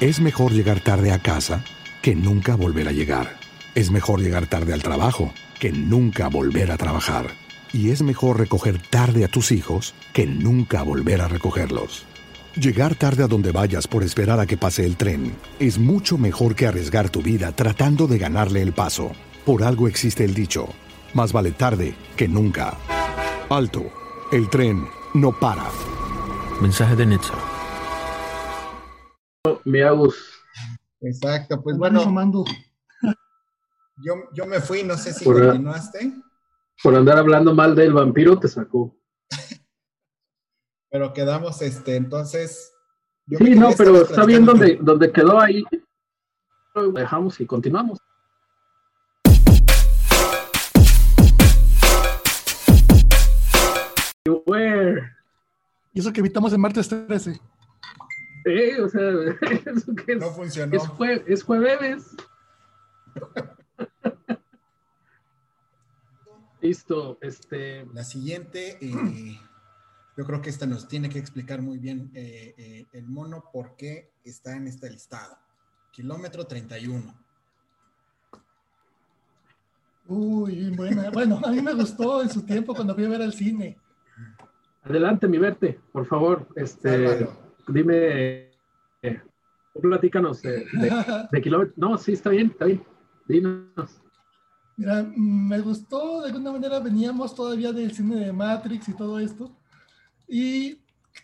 Es mejor llegar tarde a casa que nunca volver a llegar. Es mejor llegar tarde al trabajo que nunca volver a trabajar. Y es mejor recoger tarde a tus hijos que nunca volver a recogerlos. Llegar tarde a donde vayas por esperar a que pase el tren es mucho mejor que arriesgar tu vida tratando de ganarle el paso. Por algo existe el dicho, más vale tarde que nunca. Alto, el tren no para. Mensaje de Netza. Mi Agus. Exacto, pues bueno. Yo, yo me fui, no sé si Por- continuaste, Por andar hablando mal del vampiro te sacó. pero quedamos, este, entonces. yo Sí, no, pero está bien donde, con- donde quedó ahí. Lo dejamos y continuamos. Y eso que evitamos el martes 13. Eh, o sea, eso que es, No funcionó. es, jue- es jueves. Listo, este, La siguiente, eh, yo creo que esta nos tiene que explicar muy bien eh, eh, el mono por qué está en este listado. Kilómetro 31. Uy, buena. Bueno, a mí me gustó en su tiempo cuando fui a ver al cine. adelante, mi verte, por favor, este. Dime, eh, platícanos de, de, de kilómetros. No, sí, está bien, está bien. Dinos. Mira, mm, me gustó, de alguna manera veníamos todavía del cine de Matrix y todo esto. Y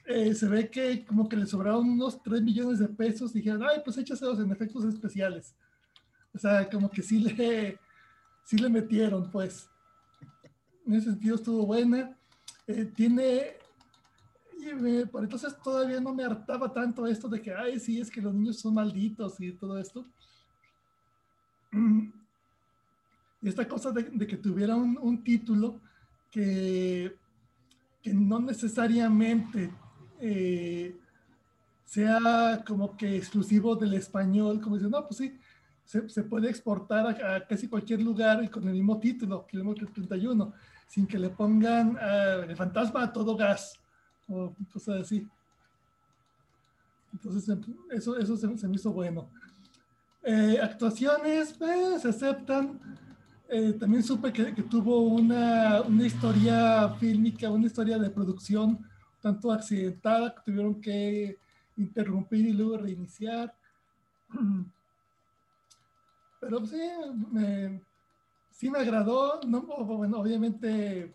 eh, se ve que como que le sobraron unos 3 millones de pesos. Dijeron, ay, pues échaselos en efectos especiales. O sea, como que sí le, sí le metieron, pues. En ese sentido estuvo buena. Eh, tiene... Por entonces todavía no me hartaba tanto esto de que, ay, sí, es que los niños son malditos y todo esto. Y esta cosa de, de que tuviera un, un título que, que no necesariamente eh, sea como que exclusivo del español, como dicen, no, pues sí, se, se puede exportar a, a casi cualquier lugar y con el mismo título, kilómetro 31, sin que le pongan ah, el fantasma a todo gas o cosas así. Entonces, eso, eso se, se me hizo bueno. Eh, actuaciones, eh, se aceptan. Eh, también supe que, que tuvo una, una historia fílmica, una historia de producción tanto accidentada que tuvieron que interrumpir y luego reiniciar. Pero sí, me, sí me agradó. No, bueno, obviamente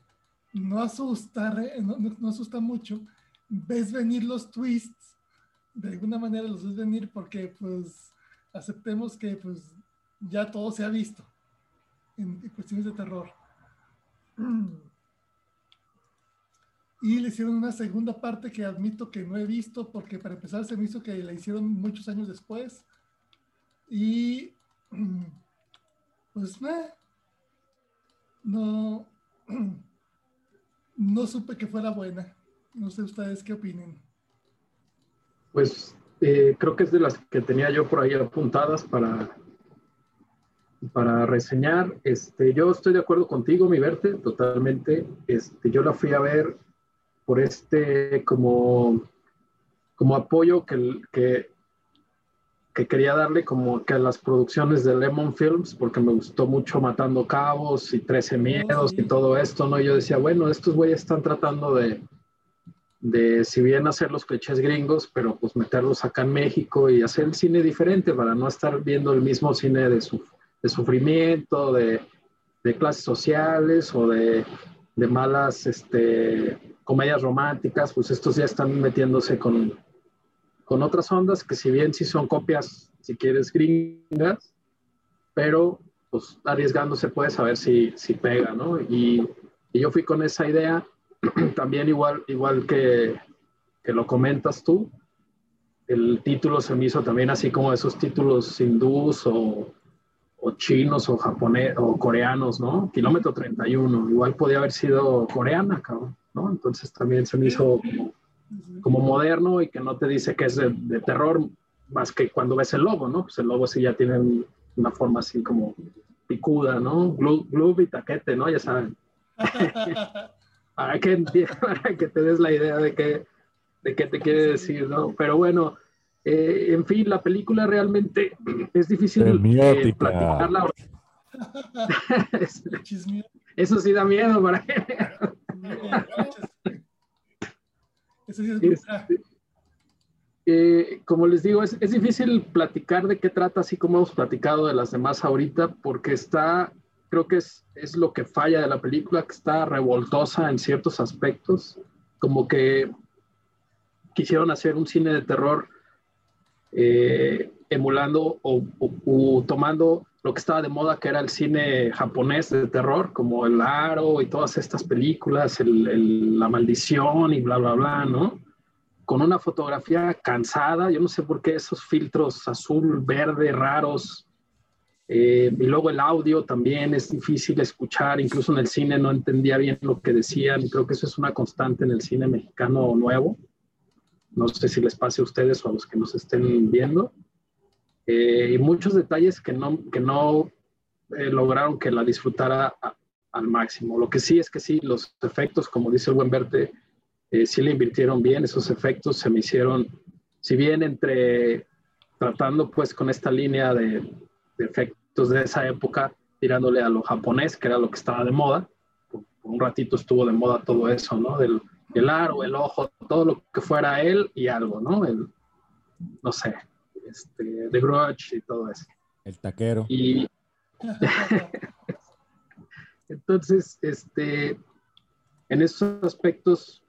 no asusta, no, no- asusta mucho. Ves venir los twists, de alguna manera los ves venir porque pues aceptemos que pues ya todo se ha visto en, cuestiones de terror. Y le hicieron una segunda parte que admito que no he visto porque para empezar se me hizo que la hicieron muchos años después. Y pues no, no supe que fuera buena. No sé ustedes qué opinen. Pues eh, creo que es de las que tenía yo por ahí apuntadas para, para reseñar. Este, yo estoy de acuerdo contigo, mi verte, totalmente. Este, yo la fui a ver por este como, como apoyo que, que, que quería darle como que a las producciones de Lemon Films, porque me gustó mucho Matando Cabos y Trece Miedos y todo esto, ¿no? Yo decía, bueno, estos güeyes están tratando de, de si bien hacer los clichés gringos, pero pues meterlos acá en México y hacer el cine diferente para no estar viendo el mismo cine de, su, de sufrimiento, de, de, clases sociales o de, de malas este, comedias románticas, pues estos ya están metiéndose con, con otras ondas que si bien sí son copias, si quieres, gringas, pero pues arriesgándose puedes saber si, si pega, ¿no? Y, y yo fui con esa idea también igual, igual que, que, lo comentas tú, el título se me hizo también así como esos títulos hindús o, o chinos o japonés o coreanos, ¿no? Kilómetro 31, igual podía haber sido coreana, cabrón, ¿no? Entonces también se me hizo como, como moderno y que no te dice que es de, de, terror más que cuando ves el lobo, ¿no? Pues el lobo sí ya tiene una forma así como picuda, ¿no? Gloob y taquete, ¿no? Ya saben. para, que, para que te des la idea de qué de qué te quiere decir, ¿no? Pero bueno, Eh, en fin, la película realmente es difícil eh, platicarla. Eso sí da miedo para Sí es Este, eh, como les digo, es, es difícil platicar de qué trata, así como hemos platicado de las demás ahorita, porque está, creo que es, es lo que falla de la película, que está revoltosa en ciertos aspectos, como que quisieron hacer un cine de terror eh, emulando o, o- o tomando lo que estaba de moda, que era el cine japonés de terror, como El Aro y todas estas películas, el- el- La Maldición y bla, bla, bla, ¿no? Con una fotografía cansada, yo no sé por qué esos filtros azul, verde, raros. eh, y luego el audio también es difícil escuchar, incluso en el cine no entendía bien lo que decían, creo que eso es una constante en el cine mexicano nuevo. No sé si les pase a ustedes o a los que nos estén viendo. Eh, y muchos detalles que no, que no eh, lograron que la disfrutara al máximo. Lo que sí es que sí, los efectos, como dice el buen Verte, eh, sí le invirtieron bien, esos efectos se me hicieron, si bien entre tratando pues con esta línea de, de efectos de esa época, tirándole a lo japonés, que era lo que estaba de moda, por, por un ratito estuvo de moda todo eso, ¿no? Del el aro, el ojo, todo lo que fuera él y algo, ¿no? El, no sé, este, The Grudge y todo eso. El taquero. Y entonces, este, en esos aspectos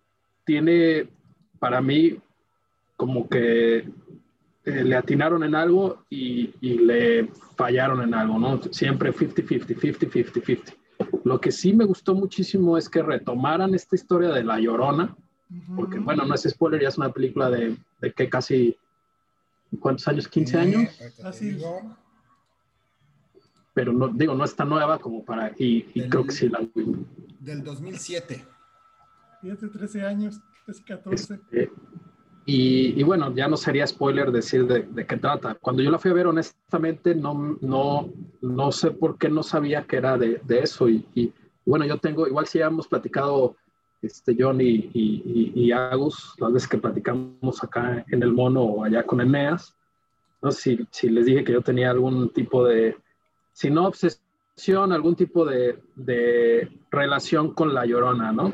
tiene para mí como que eh, le atinaron en algo y, y le fallaron en algo, ¿no? Siempre 50-50, 50-50, 50. Lo que sí me gustó muchísimo es que retomaran esta historia de La Llorona, porque bueno, no es spoiler, ya es una película de, de que casi, ¿cuántos años? 15 años Así es. pero no, digo, no está nueva como para, y, y Del- creo que sí la Del 2007. Fíjate, 13 años, es 14. este, y, y bueno, ya no sería spoiler decir de, de qué trata. Cuando yo la fui a ver, honestamente, no, no, no sé por qué no sabía que era de, de eso. Y, y, bueno, yo tengo, igual si hemos platicado este, John y, y, y- y Agus, las veces que platicamos acá en el Mono o allá con Eneas, no si, si les dije que yo tenía algún tipo de, si no obsesión, algún tipo de, de relación con la llorona, ¿no?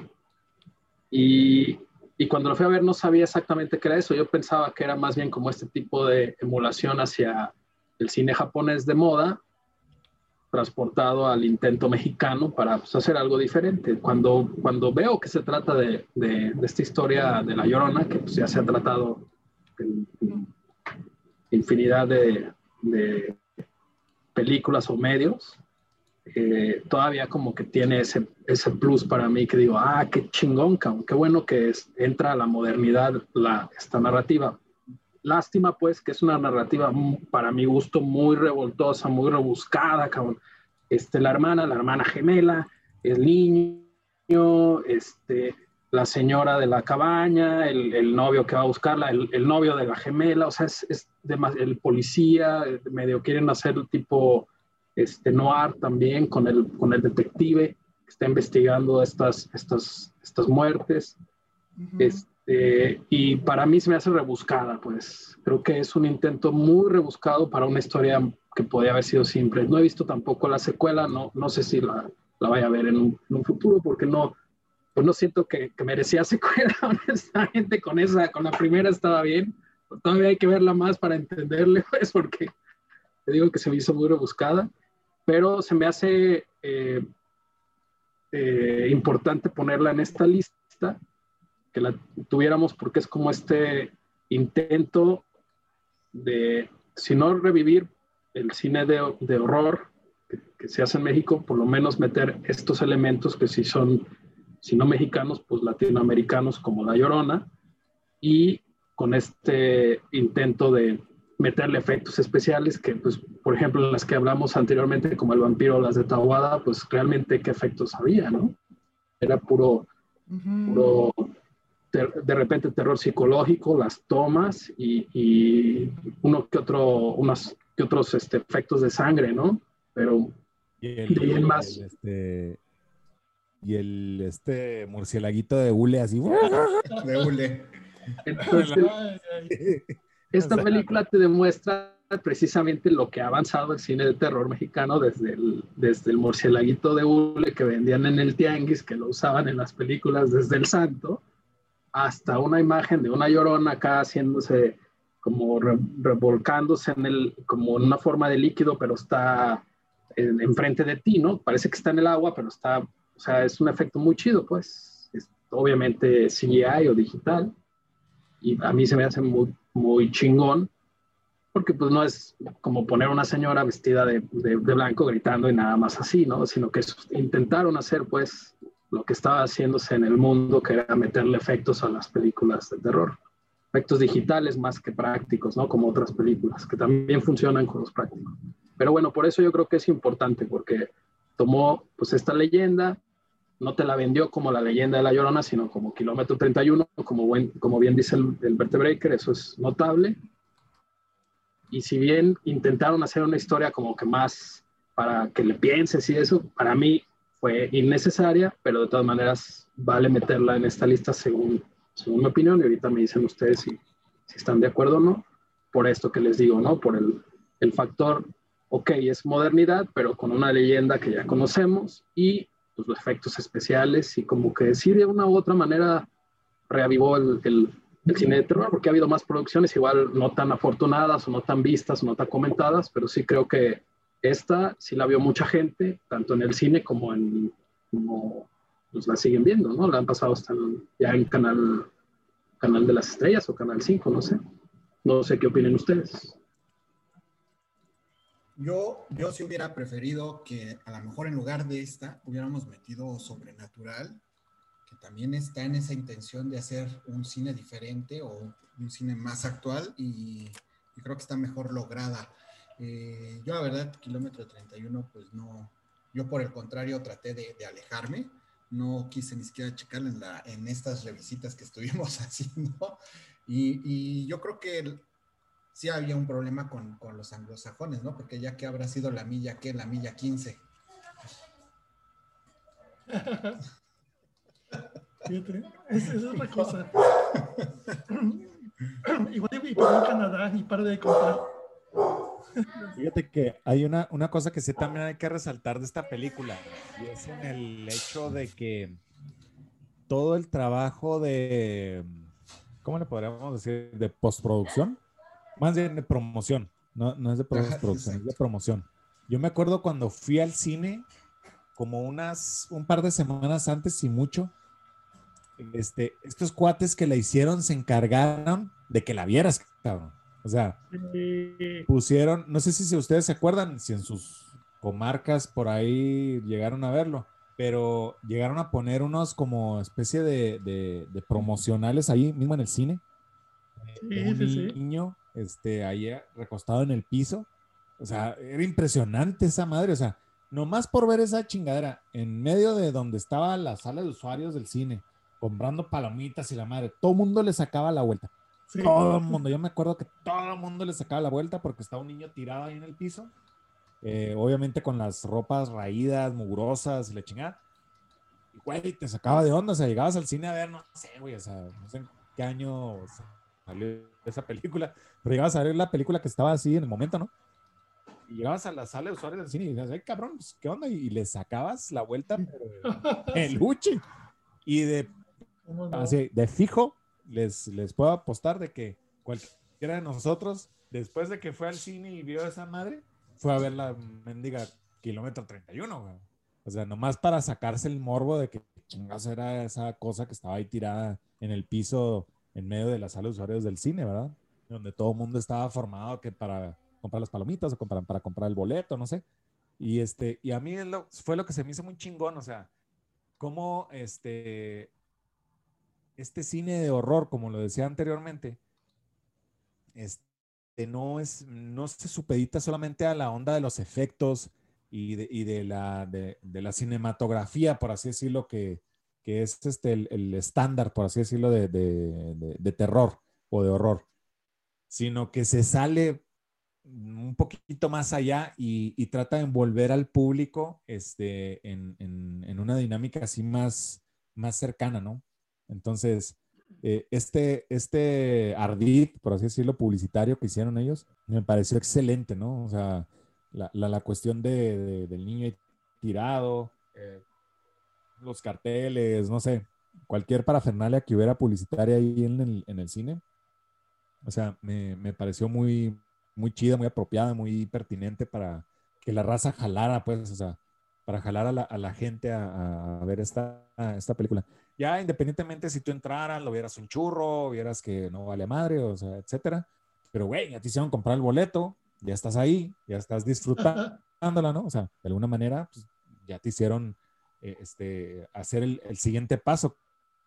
Y, y cuando lo fui a ver no sabía exactamente qué era eso, yo pensaba que era más bien como este tipo de emulación hacia el cine japonés de moda, transportado al intento mexicano para pues, hacer algo diferente. Cuando, cuando veo que se trata de, de- de esta historia de La Llorona, que pues, ya se ha tratado en, en infinidad de, de películas o medios, eh, todavía como que tiene ese, ese plus para mí que digo, ah, qué chingón, qué bueno que es, entra a la modernidad la, esta narrativa. Lástima, pues, que es una narrativa mu- para mi gusto muy revoltosa, muy rebuscada, cabrón. Este, la hermana, la hermana gemela, el niño, este, la señora de la cabaña, el, el novio que va a buscarla, el, el novio de la gemela, o sea, es, es demas- el policía, medio quieren hacer tipo este, noir también con el, con el detective que está investigando estas, estas, estas muertes. Este, y para mí se me hace rebuscada, pues creo que es un intento muy rebuscado para una historia que podía haber sido simple. No he visto tampoco la secuela, no, no sé si la, la vaya a ver en un, en un futuro porque no, pues no siento que, que merecía secuela, honestamente, con esa, con la primera estaba bien. Todavía hay que verla más para entenderle, pues, porque te digo que se me hizo muy rebuscada, pero se me hace eh, eh, importante ponerla en esta lista, que la tuviéramos porque es como este intento de, si no revivir el cine de, de horror que, que se hace en México, por lo menos meter estos elementos que si son, si no mexicanos, pues latinoamericanos como La Llorona, y con este intento de meterle efectos especiales que, pues, por ejemplo, en las que hablamos anteriormente, como el vampiro o las de Tawada, pues realmente qué efectos había, ¿no? Era puro, Ujú. puro ter- de repente terror psicológico, las tomas y, y uno que otro, unos que otros este, efectos de sangre, ¿no? Pero Y De en más. el, este, y el este murcielaguito de hule así. De hule. entonces, esta película te demuestra precisamente lo que ha avanzado el cine de terror mexicano desde el, desde el murcielaguito de hule que vendían en el tianguis, que lo usaban en las películas desde el santo, hasta una imagen de una llorona acá haciéndose como revolcándose en el, como en una forma de líquido, pero está enfrente de ti, ¿no? Parece que está en el agua, pero está, o sea, es un efecto muy chido, pues. Es obviamente CGI o digital. Y a mí se me hace muy, muy chingón porque pues no es como poner una señora vestida de, de, blanco gritando y nada más así, ¿no? Sino que intentaron hacer pues lo que estaba haciéndose en el mundo, que era meterle efectos a las películas de terror. Efectos digitales más que prácticos, ¿no? Como otras películas, que también funcionan con los prácticos. Pero bueno, por eso yo creo que es importante, porque tomó pues esta leyenda, no te la vendió como la leyenda de La Llorona, sino como Kilómetro 31, como, buen, como bien dice el, el Breaker, eso es notable y si bien intentaron hacer una historia como que más para que le pienses y eso, para mí fue innecesaria, pero de todas maneras vale meterla en esta lista según, según mi opinión y ahorita me dicen ustedes si, si están de acuerdo o no, por esto que les digo, ¿no? Por el, el factor, ok, es modernidad, pero con una leyenda que ya conocemos y pues, los efectos especiales y como que sí de una u otra manera reavivó el, el el cine de terror, porque ha habido más producciones, igual no tan afortunadas o no tan vistas o no tan comentadas, pero sí creo que esta sí la vio mucha gente, tanto en el cine como en, como pues la siguen viendo, ¿no? La han pasado hasta ya en canal, canal de las estrellas o canal 5, no sé. No sé qué opinen ustedes. Yo, yo sí hubiera preferido que a lo mejor en lugar de esta hubiéramos metido sobrenatural que también está en esa intención de hacer un cine diferente o un cine más actual y, creo que está mejor lograda. Eh, yo la verdad, kilómetro 31, pues no, yo por el contrario traté de, alejarme, no quise ni siquiera checarla en, la, en estas revisitas que estuvimos haciendo y, y yo creo que sí había un problema con, con, los anglosajones, ¿no? Porque ya que habrá sido la milla, ¿qué? La milla 15. Esa es otra cosa. Igual y para Canadá y para de contar. Fíjate que hay una, una cosa que sí también hay que resaltar de esta película, y es en el hecho de que todo el trabajo de, ¿cómo le podríamos decir? De postproducción, más bien de promoción, no, no es de postproducción, es de promoción. Yo me acuerdo cuando fui al cine, como unas, un par de semanas antes y mucho, este, estos cuates que la hicieron se encargaron de que la vieras, cabrón. O sea, pusieron, no sé si ustedes se acuerdan, si en sus comarcas por ahí llegaron a verlo, pero llegaron a poner unos como especie de, promocionales ahí mismo en el cine. un niño este, ahí recostado en el piso. O sea, era impresionante esa madre. O sea, nomás por ver esa chingadera en medio de donde estaba la sala de usuarios del cine, comprando palomitas y la madre. Todo el mundo le sacaba la vuelta. Todo el mundo. Yo me acuerdo que todo el mundo le sacaba la vuelta porque estaba un niño tirado ahí en el piso. Eh, obviamente con las ropas raídas, mugrosas y la chingada. Y güey, te sacaba de onda. O sea, llegabas al cine a ver, no sé, güey, o sea, no sé en qué año salió esa película, pero llegabas a ver la película que estaba así en el momento, ¿no? Y llegabas a la sala de usuarios del cine y dices, ay, cabrón, pues, ¿qué onda? Y le sacabas la vuelta, el luche. Y de Así, de fijo, les, les puedo apostar de que cualquiera de nosotros, después de que fue al cine y vio a esa madre, fue a ver la mendiga kilómetro 31, O sea, nomás para sacarse el morbo de que chingas era esa cosa que estaba ahí tirada en el piso en medio de la sala de usuarios del cine, ¿verdad? Donde todo el mundo estaba formado que para comprar las palomitas o para, para comprar el boleto, no sé. Y, este, y a mí fue lo que se me hizo muy chingón, o sea, cómo este, este cine de horror, como lo decía anteriormente, este, no, es, no se supedita solamente a la onda de los efectos y de, la, de, la, cinematografía, por así decirlo, que, es este, el, estándar, por así decirlo, de, terror o de horror, sino que se sale un poquito más allá y, trata de envolver al público este, en, en, una dinámica así más, más cercana, ¿no? Entonces, eh, este, este ardid, por así decirlo, publicitario que hicieron ellos, me pareció excelente, ¿no? O sea, la, la, la cuestión de, de, del niño tirado, eh, los carteles, no sé, cualquier parafernalia que hubiera publicitaria ahí en el, en el cine. O sea, me, me, pareció muy, muy chida, muy apropiada, muy pertinente para que la raza jalara, pues, o sea, para jalar a la, a la gente a, ver esta, esta película. Ya independientemente si tú entraras, lo vieras un churro, vieras que no vale madre, o sea, etcétera. Pero, güey, ya te hicieron comprar el boleto, ya estás ahí, ya estás disfrutándola, ¿no? O sea, de alguna manera, pues, ya te hicieron eh, este, hacer el, el, siguiente paso,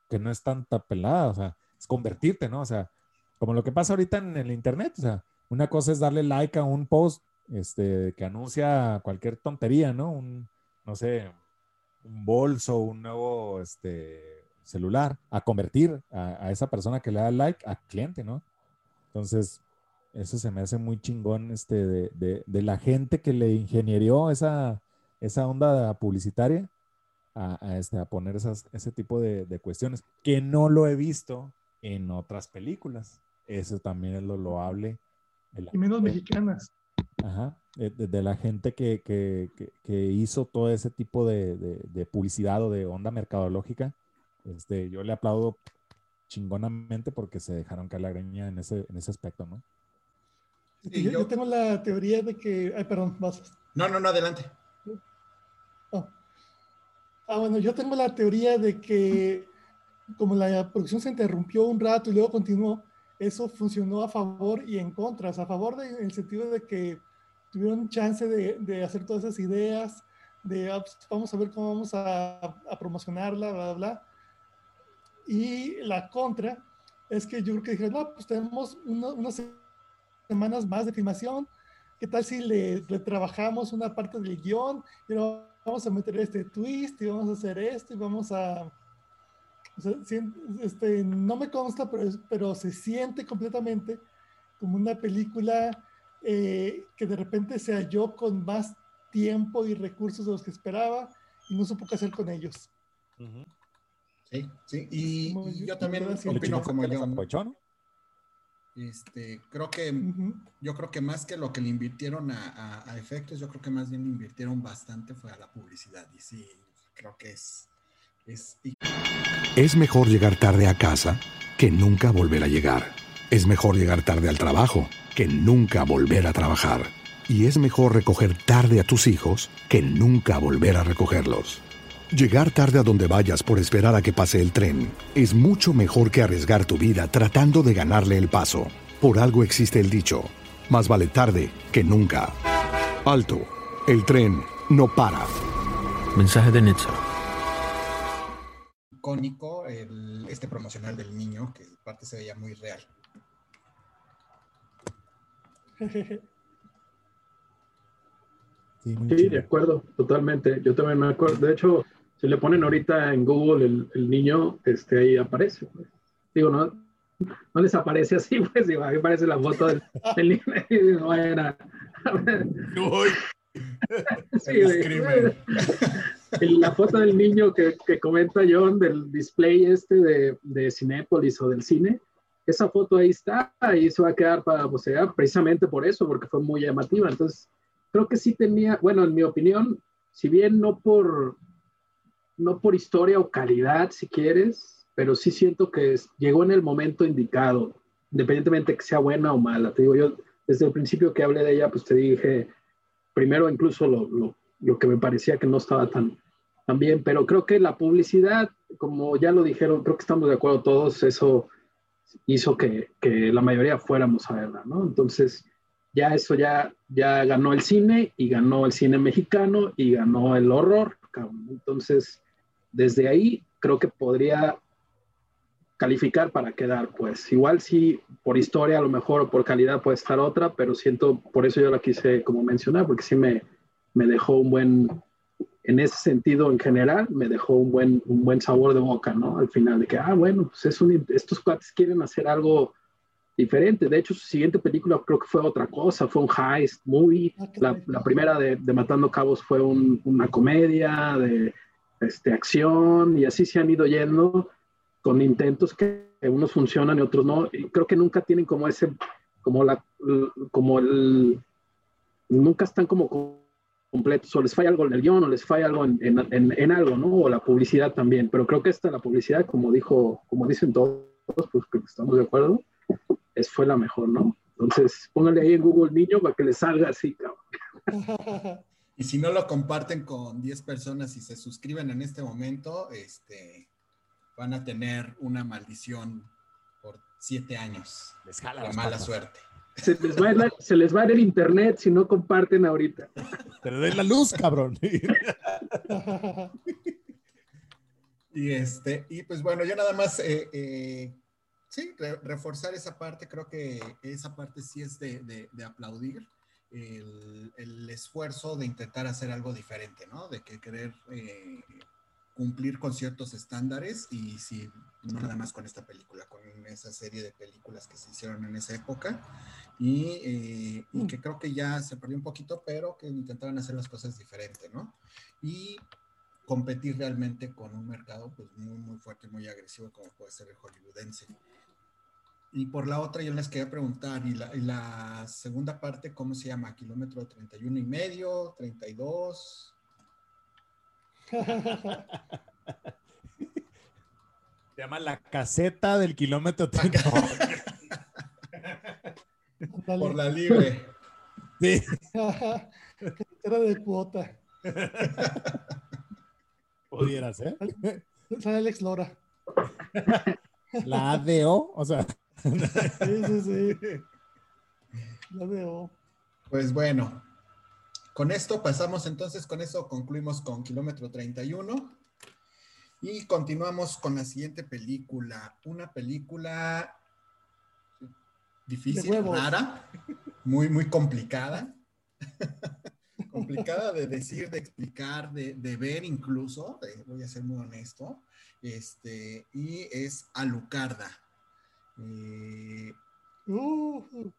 que no es tanta pelada, o sea, es convertirte, ¿no? O sea, como lo que pasa ahorita en el internet, o sea, una cosa es darle like a un post este, que anuncia cualquier tontería, ¿no? Un, no sé, un bolso, un nuevo este, celular, a convertir a, a, esa persona que le da like a cliente, ¿no? Entonces, eso se me hace muy chingón este, de, de, de la gente que le ingenierió esa, esa onda publicitaria a, a, este, a poner esas, ese tipo de, de, cuestiones, que no lo he visto en otras películas. Eso también es lo loable. y menos mexicanas. Ajá, de, de, la gente que, que, que, que, hizo todo ese tipo de, de, publicidad o de onda mercadológica. Este, yo le aplaudo chingonamente porque se dejaron caer la greña en ese, en ese aspecto, ¿no? Sí, yo, yo, tengo la teoría de que... Ay, perdón, vas. No, no, no, adelante. Oh. Ah, bueno, yo tengo la teoría de que como la producción se interrumpió un rato y luego continuó, eso funcionó a favor y en contra. a favor de, en el sentido de que tuvieron chance de, de hacer todas esas ideas, de ah, pues, vamos a ver cómo vamos a, a, promocionarla, bla, bla, bla. Y la contra es que yo creo que dijeron, no, pues tenemos una, unas semanas más de filmación, ¿qué tal si le, le trabajamos una parte del guion? Pero vamos a meter este twist y vamos a hacer esto y vamos a... O sea, este, no me consta, pero, pero se siente completamente como una película eh, que de repente se halló con más tiempo y recursos de los que esperaba y no supo qué hacer con ellos. Uh -huh. Sí, sí, y, y yo también opino como yo. ¿no? Este, creo que, uh -huh. yo creo que más que lo que le invirtieron a, a, a, efectos, yo creo que más bien le invirtieron bastante fue a la publicidad. Y sí, creo que es, es... Es mejor llegar tarde a casa que nunca volver a llegar. Es mejor llegar tarde al trabajo que nunca volver a trabajar. Y es mejor recoger tarde a tus hijos que nunca volver a recogerlos. Llegar tarde a donde vayas por esperar a que pase el tren es mucho mejor que arriesgar tu vida tratando de ganarle el paso. Por algo existe el dicho, más vale tarde que nunca. Alto, el tren no para. Mensaje de Netza. Icónico, el, este promocional del niño, que parte se veía muy real. Sí, sí, de acuerdo, totalmente. Yo también me acuerdo. De hecho, si le ponen ahorita en Google el, el niño, este, ahí aparece. Pues. Digo, no, no les aparece así, pues digo, ahí aparece la foto del, del niño y no era. Uy. sí, la foto del niño que, que, comenta John del display este de, de Cinépolis o del cine, esa foto ahí está, ahí se va a quedar para poseer precisamente por eso, porque fue muy llamativa. Entonces, creo que sí tenía, bueno, en mi opinión, si bien no por, no por historia o calidad, si quieres, pero sí siento que llegó en el momento indicado, independientemente que sea buena o mala. Te digo, yo desde el principio que hablé de ella, pues te dije, primero incluso lo, lo, lo que me parecía que no estaba tan, tan bien, pero creo que la publicidad, como ya lo dijeron, creo que estamos de acuerdo todos, eso hizo que, que la mayoría fuéramos a verla, ¿no? Entonces, ya eso ya, ya ganó el cine y ganó el cine mexicano y ganó el horror. Entonces, desde ahí creo que podría calificar para quedar, pues igual si por historia a lo mejor o por calidad puede estar otra, pero siento, por eso yo la quise como mencionar, porque sí me, me dejó un buen, en ese sentido en general, me dejó un buen, un buen sabor de boca, ¿no? Al final de que, ah, bueno, pues es un, estos cuates quieren hacer algo diferente. De hecho, su siguiente película creo que fue otra cosa, fue un heist movie. La, la primera de, de, Matando Cabos fue un, una comedia de este, acción y así se han ido yendo con intentos que unos funcionan y otros no. Y creo que nunca tienen como ese, como la, como el, nunca están como completos, o les falla algo en el guion, o les falla algo en, en, en, algo, ¿no? O la publicidad también, pero creo que esta, la publicidad, como dijo, como dicen todos, pues que estamos de acuerdo, es, fue la mejor, ¿no? Entonces, pónganle ahí en Google niño para que les salga así, cabrón. Y si no lo comparten con 10 personas y se suscriben en este momento, este, van a tener una maldición por 7 años. Les jala la mala suerte. Se les, va a se les va el internet si no comparten ahorita. Pero den la luz, cabrón. y este, y pues bueno, yo nada más eh, eh, sí, reforzar esa parte, creo que esa parte sí es de, de aplaudir el, esfuerzo de intentar hacer algo diferente, ¿no? De que querer eh, cumplir con ciertos estándares y si no nada más con esta película, con esa serie de películas que se hicieron en esa época y, eh, y que creo que ya se perdió un poquito, pero que intentaron hacer las cosas diferentes, ¿no? Y competir realmente con un mercado pues muy, muy fuerte, muy agresivo como puede ser el hollywoodense. Y por la otra yo les quería preguntar, ¿y la, y la segunda parte cómo se llama? ¿Kilómetro 31 y medio? ¿32? Se llama la caseta del kilómetro 31. por la libre. Sí. Era de cuota. Pudiera ser. Sale Alex Lora. La ADO, o sea. Sí, sí, sí. La veo. Pues bueno, con esto pasamos entonces, con eso concluimos con kilómetro 31 y continuamos con la siguiente película. Una película difícil, rara, muy, muy complicada. complicada de decir, de explicar, de, de ver incluso, voy a ser muy honesto, este, y es Alucarda. Eh, uh.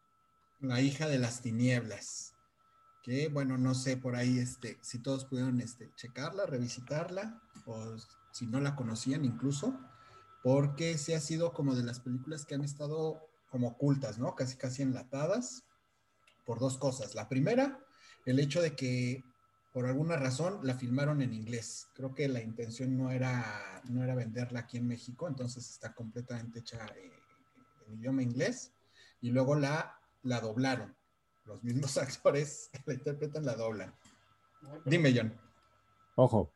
la hija de las tinieblas. Que bueno, no sé por ahí este, si todos pudieron este, checarla, revisitarla, o si no la conocían incluso, porque sí ha sido como de las películas que han estado como ocultas, ¿no? Casi casi enlatadas, por dos cosas. La primera, el hecho de que por alguna razón la filmaron en inglés. Creo que la intención no era, no era venderla aquí en México, entonces está completamente hecha eh, idioma inglés y luego la, la doblaron. Los mismos actores que la interpretan la doblan. Dime, John. Ojo.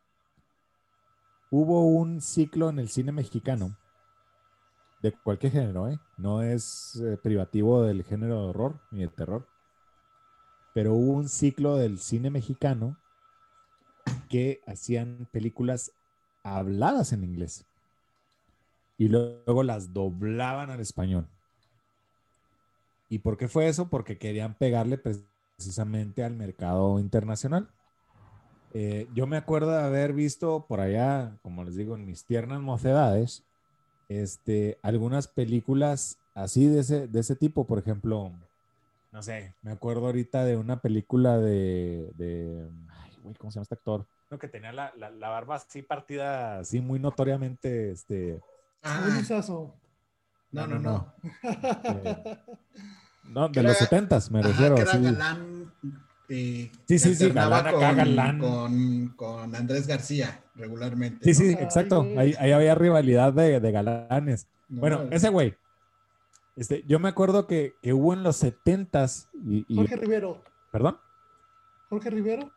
Hubo un ciclo en el cine mexicano de cualquier género, ¿eh? No es eh, privativo del género de horror ni de terror. Pero hubo un ciclo del cine mexicano que hacían películas habladas en inglés y luego las doblaban al español. ¿Y por qué fue eso? Porque querían pegarle precisamente al mercado internacional. Eh, yo me acuerdo de haber visto por allá, como les digo, en mis tiernas mocedades, este, algunas películas así de ese, de ese tipo, por ejemplo, no sé, me acuerdo ahorita de una película de, de ay, ¿cómo se llama este actor? No, que tenía la, la, la, barba así partida, así muy notoriamente, este. No, no, no. no, de los setentas me refiero. Ajá, galán, eh, sí, sí, sí, galán acá, galán. Con, con, Andrés García regularmente. Sí, sí, exacto. Ahí, ahí, había rivalidad de, de galanes. bueno, ese güey. Este, yo me acuerdo que, que hubo en los setentas. Y, y... Jorge Rivero. ¿Perdón? Jorge Rivero.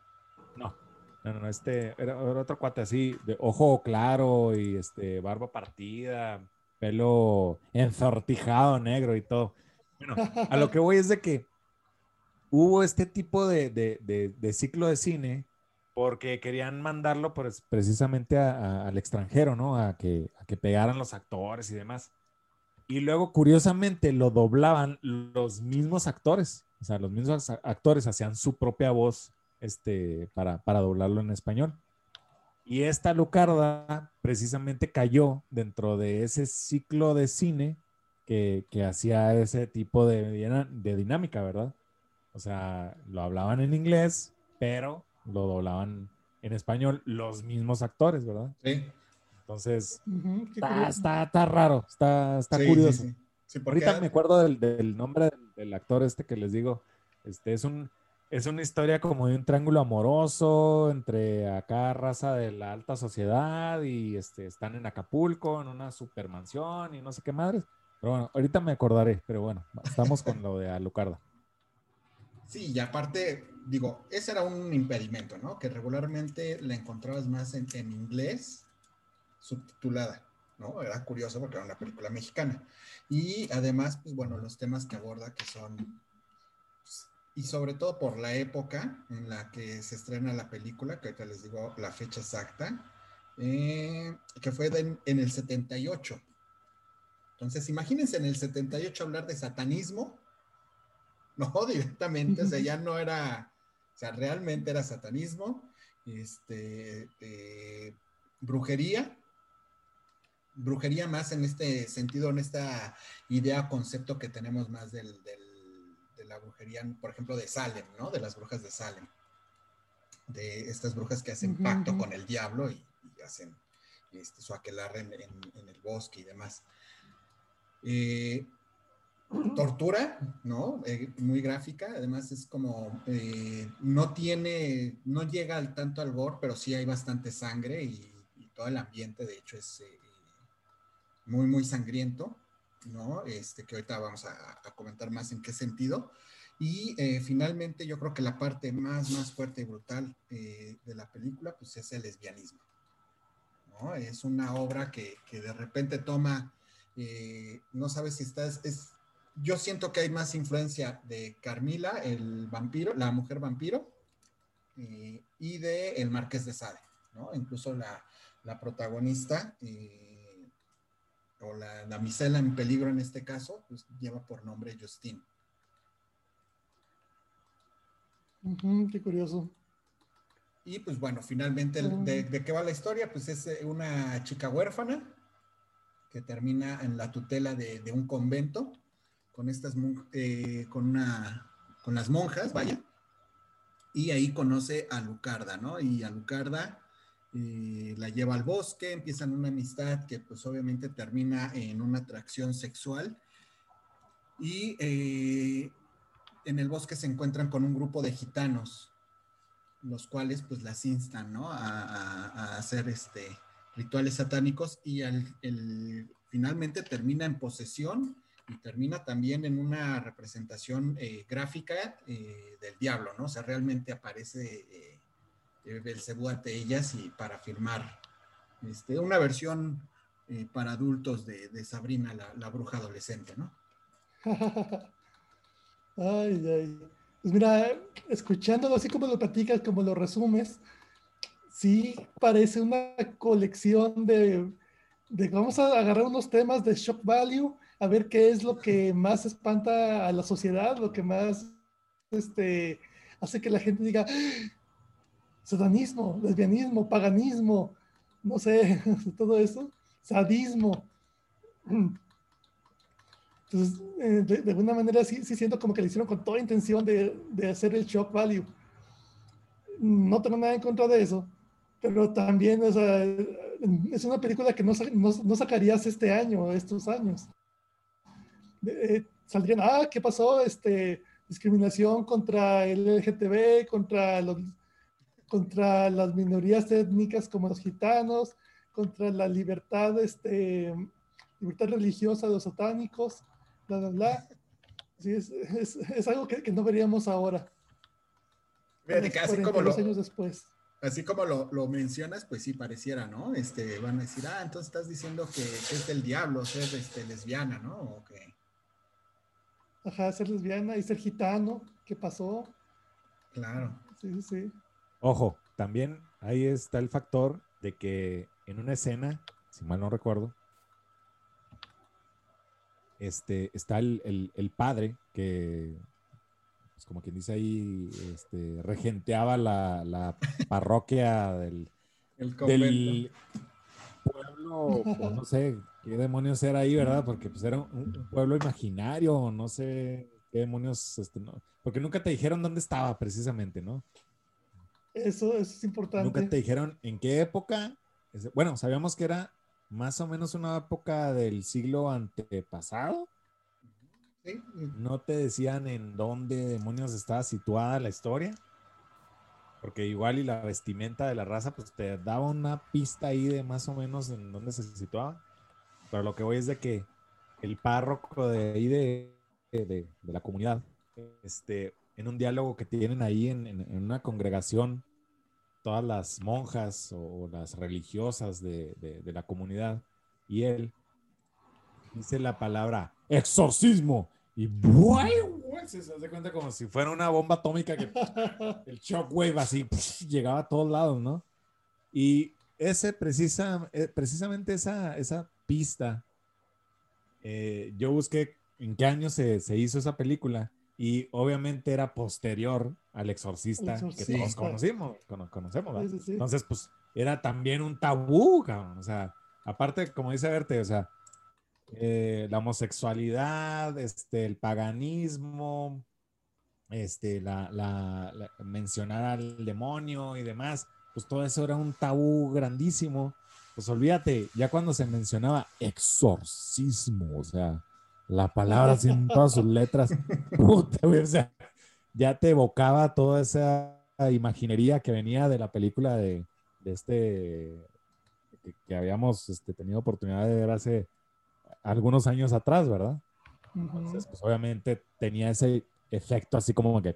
No, no, este era, otro cuate así, de ojo claro y este barba partida, pelo ensortijado negro y todo. Bueno, a lo que voy es de que hubo este tipo de, de, de, ciclo de cine porque querían mandarlo pues, precisamente al extranjero, ¿no? A que, a que pegaran los actores y demás. Y luego, curiosamente, lo doblaban los mismos actores. O sea, los mismos actores hacían su propia voz este, para, para doblarlo en español. Y esta Lucarda precisamente cayó dentro de ese ciclo de cine que, que hacía ese tipo de, de, dinámica, ¿verdad? O sea, lo hablaban en inglés, pero lo doblaban en español los mismos actores, ¿verdad? Sí. Entonces, Ujú, qué está, está, está raro, está, está Sí, sí, curioso. sí. Sí, porque Ahorita me acuerdo del, del nombre del, del actor este que les digo. Este es un es una historia como de un triángulo amoroso entre acá raza de la alta sociedad y este están en Acapulco en una supermansión y no sé qué madres. Pero bueno, ahorita me acordaré, pero bueno, estamos con lo de Alucarda. Sí, y aparte, digo, ese era un impedimento, ¿no? Que regularmente la encontrabas más en, en inglés, subtitulada, ¿no? Era curioso porque era una película mexicana. Y además, pues bueno, los temas que aborda que son, y sobre todo por la época en la que se estrena la película, que ahorita les digo la fecha exacta, eh, que fue en el 78. Entonces, imagínense en el 78 hablar de satanismo, no, directamente, o sea, ya no era, o sea, realmente era satanismo, este, eh, brujería, brujería más en este sentido, en esta idea, concepto que tenemos más del, del- de la brujería, por ejemplo, de Salem, ¿no? De las brujas de Salem, de estas brujas que hacen pacto con el diablo y, y hacen este, su aquelarre en, en- en el bosque y demás. Eh, tortura, ¿no? Eh, muy gráfica, además es como, eh, no tiene, no llega al tanto al gore, pero sí hay bastante sangre y, y todo el ambiente, de hecho, es eh, muy, muy sangriento, ¿no? Este, que ahorita vamos a, a comentar más en qué sentido. Y eh, finalmente yo creo que la parte más, más fuerte y brutal eh, de la película, pues es el lesbianismo, ¿no? Es una obra que, que de repente toma, eh, no sabes si estás, es, yo siento que hay más influencia de Carmila, el vampiro, la mujer vampiro, eh, y de El Marqués de Sade, ¿no? Incluso la, la protagonista, eh, o la damisela en peligro en este caso, pues lleva por nombre Justine. Ujú, qué curioso. Y pues bueno, finalmente, el- ¿de, de qué va la historia? Pues es eh, una chica huérfana que termina en la tutela de, de un convento con estas eh, con una con las monjas, vaya. Y ahí conoce a Lucarda, ¿no? Y a Lucarda eh, la lleva al bosque, empiezan una amistad que pues obviamente termina en una atracción sexual. Y eh, en el bosque se encuentran con un grupo de gitanos los cuales pues las instan, ¿no? A, a- a hacer este rituales satánicos y al, el- finalmente termina en posesión y termina también en una representación eh, gráfica eh, del diablo, ¿no? O sea, realmente aparece eh, Belcebú ante ellas y para firmar este, una versión eh, para adultos de, de Sabrina, la, la bruja adolescente, ¿no? Ay, ay. Pues mira, escuchándolo así como lo platicas, como lo resumes, sí parece una colección de, de vamos a agarrar unos temas de shock value, a ver qué es lo que más espanta a la sociedad, lo que más este, hace que la gente diga "Ah, satanismo, lesbianismo, paganismo, no sé, todo eso, sadismo. Entonces, eh, de, de alguna manera sí, sí siento como que le hicieron con toda intención de, de hacer el shock value. No tengo nada en contra de eso, pero también o sea, es una película que no, no, no sacarías este año, estos años. Eh, saldrían, ah, ¿qué pasó? Este, discriminación contra el LGTB, contra, los, contra las minorías étnicas como los gitanos, contra la libertad, este, libertad religiosa de los satánicos, bla, bla, bla. Sí, es, es, es algo que, que no veríamos ahora. Fíjate que así como 42 lo, años después. Así como lo, lo mencionas, pues sí pareciera, ¿no? Este, van a decir, ah, entonces estás diciendo que es del diablo ser este, lesbiana, ¿no? O que, Ajá, ser lesbiana y ser gitano, ¿qué pasó? claro. Sí, sí, sí. Ojo, también ahí está el factor de que en una escena, si mal no recuerdo, este, está el, el- el padre que, pues como quien dice ahí, este, regenteaba la, la parroquia del, El del pueblo, no sé qué demonios era ahí, ¿verdad? Porque pues era un, un pueblo imaginario, no sé qué demonios, este, no, porque nunca te dijeron dónde estaba precisamente, ¿no? Eso, eso es importante. Nunca te dijeron en qué época. Bueno, sabíamos que era más o menos una época del siglo antepasado. Sí, No te decían en dónde demonios estaba situada la historia. Porque igual y la vestimenta de la raza, pues te daba una pista ahí de más o menos en dónde se situaba. Pero lo que voy es de que el párroco de ahí de, de, de la comunidad, este, en un diálogo que tienen ahí en, en- en una congregación, todas las monjas o, las religiosas de, de- de la comunidad, y él dice la palabra exorcismo, y ¡buay! se hace cuenta como si fuera una bomba atómica que el shockwave así llegaba a todos lados, ¿no? Y ese precisa, eh, precisamente esa, esa pista, eh, yo busqué en qué año se, se hizo esa película y obviamente era posterior al exorcista, El que Exorcista. todos conocimos, cono- conocemos. Sí, sí, sí. Entonces, pues era también un tabú, cabrón. O sea, aparte, como dice Verte, o sea, eh, la homosexualidad, este, el paganismo, este, la, la- la- mencionar al demonio y demás, pues todo eso era un tabú grandísimo. Pues olvídate, ya cuando se mencionaba exorcismo, o sea, la palabra en todas sus letras, puta, o sea, ya te evocaba toda esa imaginería que venía de la película de, de este, que, que habíamos este, tenido oportunidad de ver hace algunos años atrás, ¿verdad? Entonces, pues obviamente tenía ese efecto así como que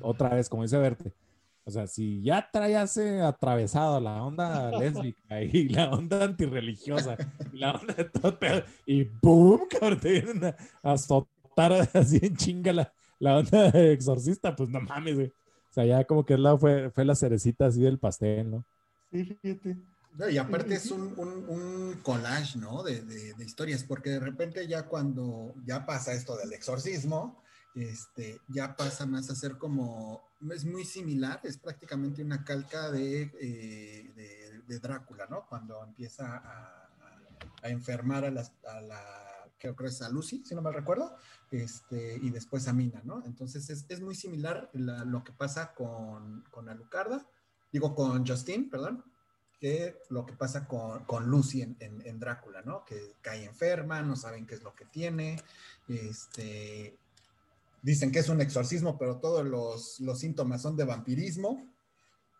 otra vez, como dice Verte. O sea, si ya traías atravesado la onda lésbica y la onda antirreligiosa, y la onda de todo pedo, y ¡boom! Cabrón, te vienen a, azotar así en chinga la, onda de exorcista, pues no mames, güey. O sea, ya como que es la, fue, fue la cerecita así del pastel, ¿no? Sí, fíjate. No, y aparte es un, un- un collage, ¿no? De, de- de historias, porque de repente ya cuando ya pasa esto del exorcismo, este, ya pasa más a ser como, es muy similar, es prácticamente una calca de, eh, de, de Drácula, ¿no? Cuando empieza a, a enfermar a, las- a la, creo que es a Lucy, si no mal recuerdo, este, y después a Mina, ¿no? Entonces es, es muy similar la- lo que pasa con, con Alucarda, digo con Justin, perdón, que lo que pasa con, con Lucy en, en- en Drácula, ¿no? Que cae enferma, no saben qué es lo que tiene, este, dicen que es un exorcismo, pero todos los, los síntomas son de vampirismo,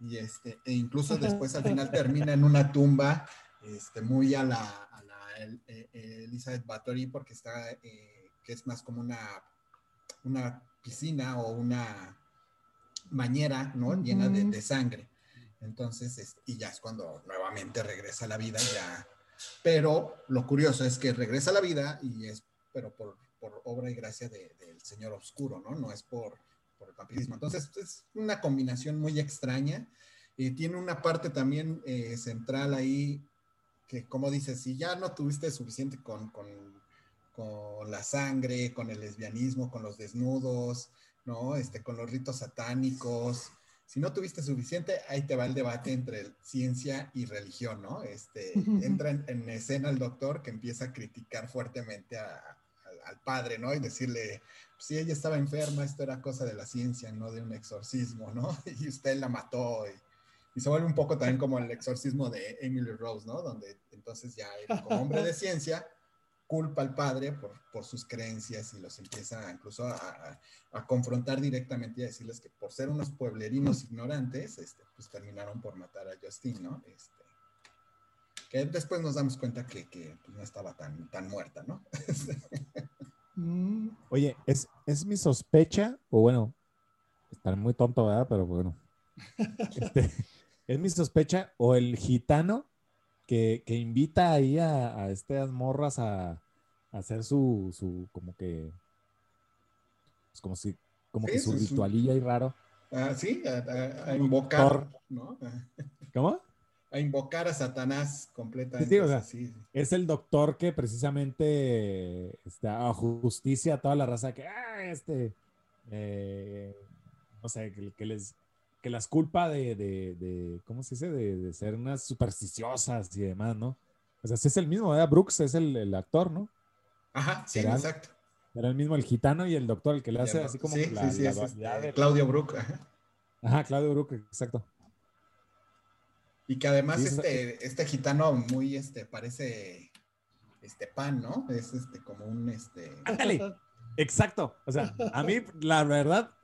y este, e incluso después al final termina en una tumba, este, muy a la, la El- eh, eh, Elizabeth Bathory, porque está, eh, que es más como una, una piscina o una bañera, ¿no? Llena de, sangre. Entonces, es- y ya es cuando nuevamente regresa a la vida, ya. Pero lo curioso es que regresa a la vida y es, pero por, por obra y gracia de- del Señor Oscuro, ¿no? No es por, por el vampirismo. Entonces, es una combinación muy extraña. Y tiene una parte también eh, central ahí que, como dices, si ya no tuviste suficiente con, con, con la sangre, con el lesbianismo, con los desnudos, ¿no? Este, con los ritos satánicos. Si no tuviste suficiente, ahí te va el debate entre ciencia y religión, ¿no? Este, entra en, en escena el doctor que empieza a criticar fuertemente a- al, al padre, ¿no? Y decirle, si ella estaba enferma, esto era cosa de la ciencia, no de un exorcismo, ¿no? Y usted la mató. Y, y se vuelve un poco también como el exorcismo de Emily Rose, ¿no? Donde entonces ya él, como hombre de ciencia culpa al padre por, por sus creencias y los empieza incluso a, a- a confrontar directamente y a decirles que por ser unos pueblerinos ignorantes, este, pues terminaron por matar a Justin, ¿no? Este, que después nos damos cuenta que, que, pues, no estaba tan, tan muerta, ¿no? Mm, Oye, es, es mi sospecha, o bueno, estaré muy tonto, ¿verdad? Pero bueno. Este, es mi sospecha, o el gitano que, que invita ahí a, a estas morras a, a hacer su, su, como que, pues como si, como que su ritualilla y raro. Ah, sí, a, invocar. ¿no? A- ¿Cómo? A invocar a Satanás completamente. Sí, sí, o sea, sí, sí. Es el doctor que precisamente está a justicia a toda la raza que, ah, este, eh, no sé, que, que les, que las culpa de, de, de- ¿cómo se dice? De, de ser unas supersticiosas y demás, ¿no? O sea, sí es el mismo, ¿verdad? Brooks es el, el actor, ¿no? Ajá, sí, ¿Será? exacto. Era el mismo el gitano y el doctor el que le hace así como sí, la, sí, la este, de- Claudio Brook. ajá. Ajá, Claudio Brooks, exacto. Y que además este, este gitano muy, este, parece, este, pan, ¿no? Es, este, como un, este... Ándale, exacto. O sea, a mí, la verdad,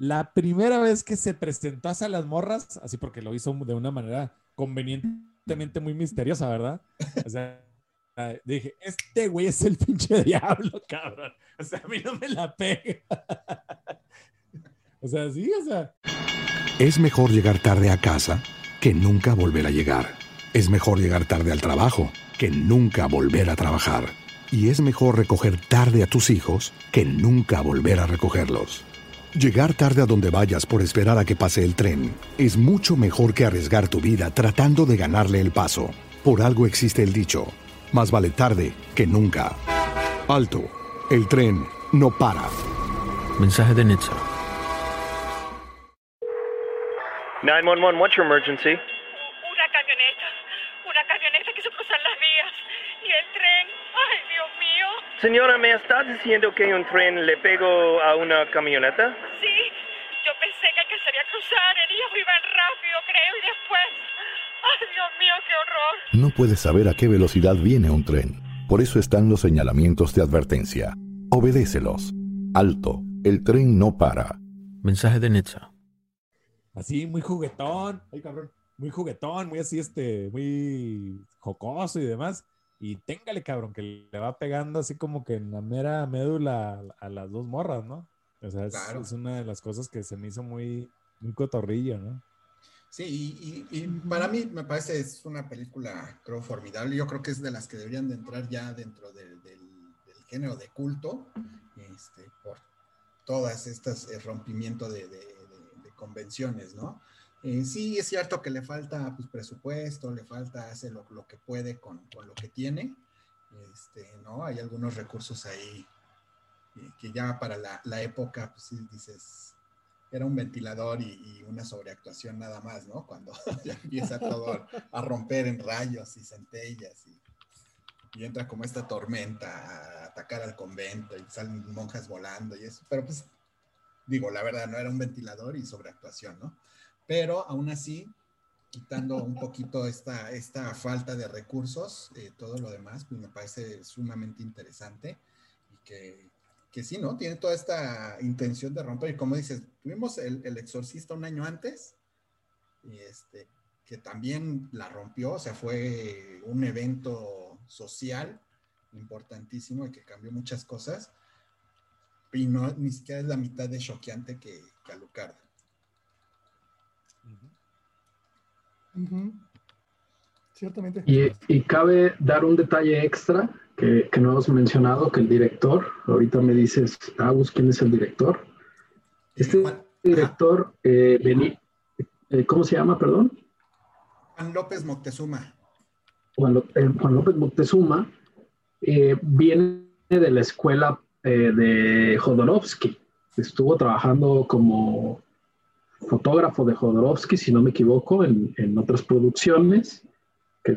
la primera vez que se presentó hacia las morras, así porque lo hizo de una manera convenientemente muy misteriosa, ¿verdad? O sea, dije, este güey es el pinche diablo, cabrón. O sea, a mí no me la pega. O sea, sí, o sea. Es mejor llegar tarde a casa que nunca volver a llegar. Es mejor llegar tarde al trabajo que nunca volver a trabajar. Y es mejor recoger tarde a tus hijos que nunca volver a recogerlos. Llegar tarde a donde vayas por esperar a que pase el tren es mucho mejor que arriesgar tu vida tratando de ganarle el paso. Por algo existe el dicho, más vale tarde que nunca. Alto, el tren no para. Mensaje de Nitsa. 911, what's your emergency? Señora, ¿me estás diciendo que un tren le pegó a una camioneta? Sí. Yo pensé que alcanzaría a cruzar. Ellos iban rápido, creo. Y después. ¡Ay, Dios mío, qué horror! No puedes saber a qué velocidad viene un tren. Por eso están los señalamientos de advertencia. Obedécelos. Alto. El tren no para. Mensaje de Nitsa. Así, muy juguetón. Ay, cabrón. Muy juguetón, muy así, este, muy jocoso y demás. Y téngale, cabrón, que le va pegando así como que en la mera médula a, las dos morras, ¿no? O sea, es, es, una de las cosas que se me hizo muy, muy cotorrillo, ¿no? Sí, y, y, para mí me parece es una película, creo, formidable. Yo creo que es de las que deberían de entrar ya dentro del, del, género de culto, este, por todas estas eh, rompimiento de, de, convenciones, ¿no? Eh, sí, es cierto que le falta pues, presupuesto, le falta hacer lo, lo que puede con, con, lo que tiene, este, ¿no? Hay algunos recursos ahí eh, que ya para la, la época, pues sí, dices, era un ventilador y, una sobreactuación nada más, ¿no? Cuando ya empieza todo a romper en rayos y centellas y, entra como esta tormenta a atacar al convento y salen monjas volando y eso. Pero pues, digo, la verdad, no era un ventilador y sobreactuación, ¿no? Pero aún así, quitando un poquito esta, esta falta de recursos, eh, todo lo demás, pues me parece sumamente interesante y que que sí, ¿no? Tiene toda esta intención de romper. Y como dices, tuvimos el, exorcista un año antes, y este, que también la rompió, o sea, fue un evento social importantísimo y que cambió muchas cosas. Y no, ni siquiera es la mitad de choqueante que, que. Ciertamente. Y, y cabe dar un detalle extra que, no hemos mencionado, que el director, ahorita me dices, Agus, ¿quién es el director? Este director, eh, eh, ¿cómo se llama, perdón? Juan López Moctezuma. Juan, eh, López Moctezuma viene de la escuela de Jodorowsky. Estuvo trabajando como fotógrafo de Jodorowsky, si no me equivoco, en, en otras producciones, que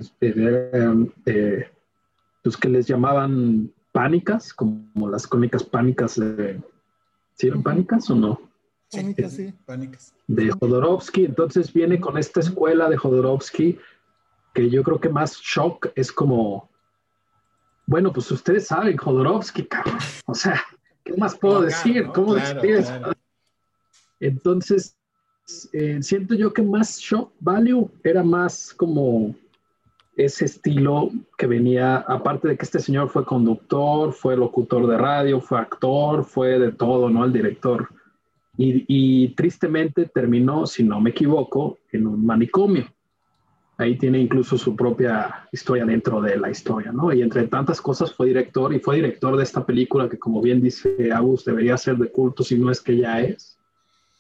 pues que les llamaban pánicas, como las cómicas pánicas de... ¿Sí eran pánicas o no? Pánicas, sí. Pánicas. De Jodorowsky. Entonces viene con esta escuela de Jodorowsky que yo creo que más shock es como, bueno, pues ustedes saben, Jodorowsky, cabrón. O sea, ¿qué más puedo decir? ¿Cómo decir Entonces, eh, siento yo que más shock value era más como ese estilo que venía, aparte de que este señor fue conductor, fue locutor de radio, fue actor, fue de todo, ¿no? El director. Y, tristemente terminó, si no me equivoco, en un manicomio. Ahí tiene incluso su propia historia dentro de la historia, ¿no? Y entre tantas cosas fue director y fue director de esta película que, como bien dice Agus, debería ser de culto, si no es que ya es.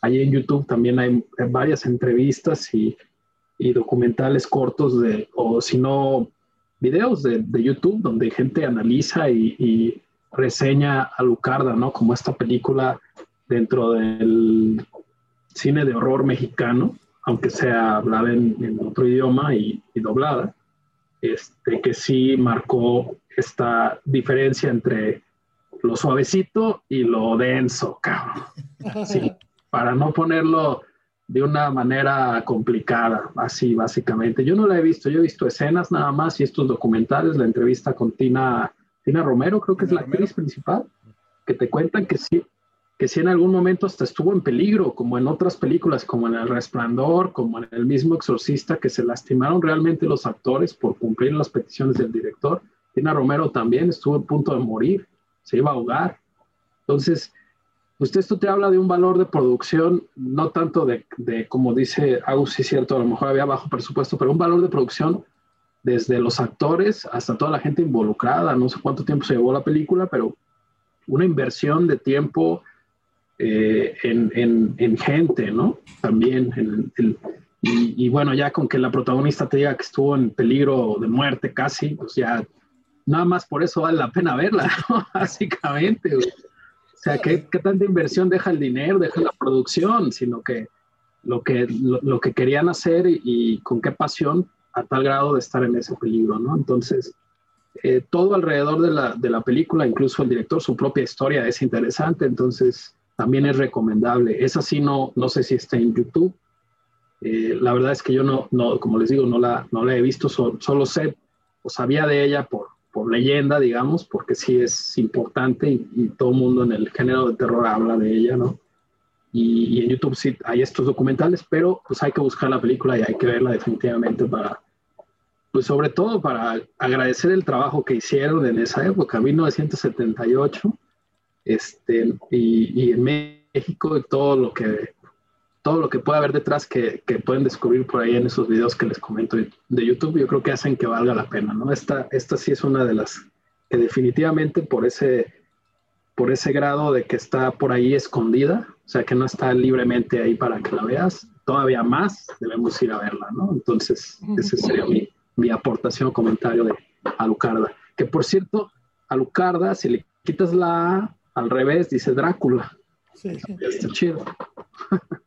Ahí en YouTube también hay varias entrevistas y y documentales cortos de, o si no, videos de, de, YouTube donde gente analiza y, reseña a Lucarda, ¿no? Como esta película dentro del cine de horror mexicano, aunque sea hablada en, otro idioma y, doblada, este, que sí marcó esta diferencia entre lo suavecito y lo denso, cabrón. Sí, para no ponerlo de una manera complicada, así básicamente. Yo no la he visto, yo he visto escenas nada más y estos documentales, la entrevista con Tina, Tina Romero, creo que es la actriz principal, que te cuentan que sí, que sí en algún momento hasta estuvo en peligro, como en otras películas, como en El Resplandor, como en el mismo Exorcista, que se lastimaron realmente los actores por cumplir las peticiones del director. Tina Romero también estuvo a punto de morir, se iba a ahogar. Entonces, usted esto te habla de un valor de producción, no tanto de, de como dice Agus, sí es cierto, a lo mejor había bajo presupuesto, pero un valor de producción desde los actores hasta toda la gente involucrada. No sé cuánto tiempo se llevó la película, pero una inversión de tiempo eh, en, en, en, gente, ¿no? También. Y, bueno, ya con que la protagonista te diga que estuvo en peligro de muerte casi, pues ya nada más por eso vale la pena verla, básicamente. Sea, ¿qué, ¿qué, tanta inversión deja el dinero, deja la producción, sino que lo que, lo, que querían hacer y, y, con qué pasión a tal grado de estar en ese peligro, ¿no? Entonces, eh, todo alrededor de la, de la película, incluso el director, su propia historia es interesante, entonces también es recomendable. Esa sí no, no sé si está en YouTube. Eh, la verdad es que yo no, no, como les digo, no la, no la he visto, so, solo sé o sabía de ella por, por leyenda, digamos, porque sí es importante y, y, todo el mundo en el género de terror habla de ella, ¿no? Y, y, en YouTube sí hay estos documentales, pero pues hay que buscar la película y hay que verla definitivamente para, pues sobre todo para agradecer el trabajo que hicieron en esa época, 1978 este, y, y, en México y todo lo que todo lo que puede haber detrás que, que, pueden descubrir por ahí en esos videos que les comento de YouTube, yo creo que hacen que valga la pena, ¿no? Esta, esta sí es una de las que definitivamente por ese, por ese grado de que está por ahí escondida, o sea, que no está libremente ahí para que la veas, todavía más debemos ir a verla, ¿no? Entonces, ese sería mi, mi aportación o comentario de Alucarda. Que por cierto, Alucarda, si le quitas la A, al revés, dice Drácula. Sí, sí. Está chido.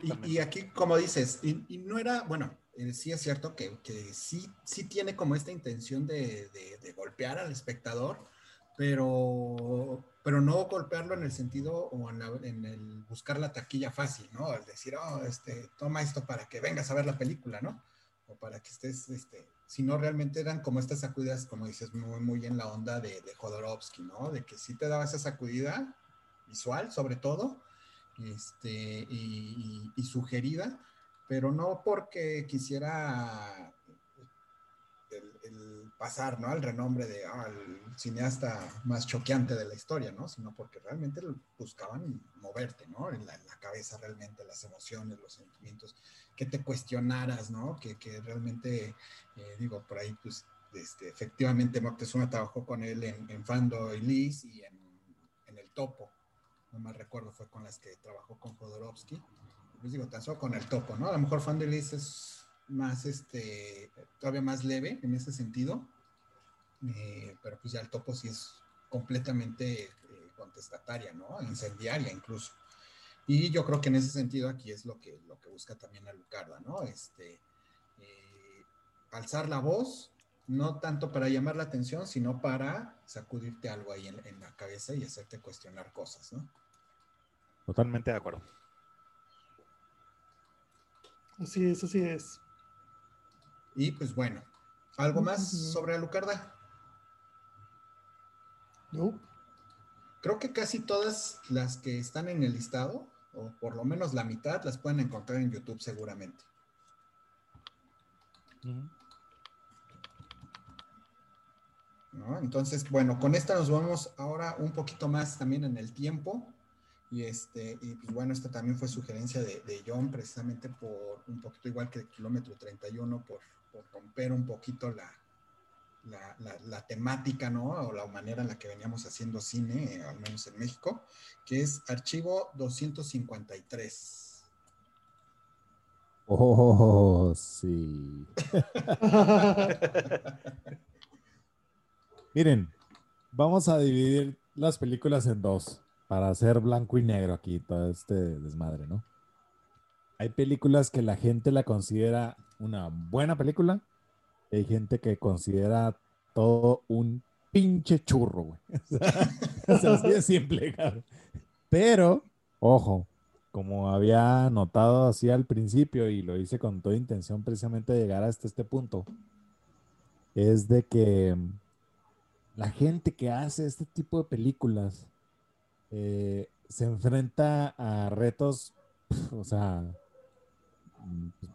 Y, y, aquí, como dices, y, y no era, bueno, eh, sí es cierto que, que, sí, sí tiene como esta intención de, de, de, golpear al espectador, pero, pero no golpearlo en el sentido o en, la, en, el buscar la taquilla fácil, ¿no? Al decir, oh, este, toma esto para que vengas a ver la película, ¿no? O para que estés, este, sino realmente eran como estas sacudidas, como dices, muy, muy en la onda de, de Jodorowsky, ¿no? De que sí te daba esa sacudida visual, sobre todo, este, y, sugerida, pero no porque quisiera el, el pasar ¿no? al renombre de ah, el cineasta más choqueante de la historia, ¿no? sino porque realmente buscaban moverte ¿no? en, la, en la cabeza realmente, las emociones, los sentimientos, que te cuestionaras, ¿no? que, que realmente, eh, digo, por ahí, pues, este, efectivamente Moctezuma trabajó con él en, en Fando y Liz y en, en El Topo no más recuerdo, fue con las que trabajó con Jodorowsky. Pues digo, tan solo con el topo, ¿no? A lo mejor Fan de Liz es más, este, todavía más leve en ese sentido, eh, pero pues ya el topo sí es completamente eh, contestataria, ¿no? Incendiaria incluso. Y yo creo que en ese sentido aquí es lo que, lo que busca también a Lucarda, ¿no? Este, eh, alzar la voz, no tanto para llamar la atención, sino para sacudirte algo ahí en, en la cabeza y hacerte cuestionar cosas, ¿no? Totalmente de acuerdo. Así es, así es. Y pues bueno, ¿algo más sobre Alucarda? No. Creo que casi todas las que están en el listado, o por lo menos la mitad, las pueden encontrar en YouTube seguramente. Uh -huh. ¿No? Entonces, bueno, con esta nos vamos ahora un poquito más también en el tiempo. Y, este, y pues bueno, esta también fue sugerencia de, de, John, precisamente por un poquito igual que el kilómetro 31, por, por romper un poquito la, la, la, la, temática, ¿no? O la manera en la que veníamos haciendo cine, eh, al menos en México, que es Archivo 253. Oh, sí. Miren, vamos a dividir las películas en dos para hacer blanco y negro aquí todo este desmadre, ¿no? Hay películas que la gente la considera una buena película. Hay gente que considera todo un pinche churro, güey. O sea, o simple. Pero, ojo, como había notado así al principio y lo hice con toda intención precisamente de llegar hasta este punto, es de que la gente que hace este tipo de películas eh, se enfrenta a retos, o sea,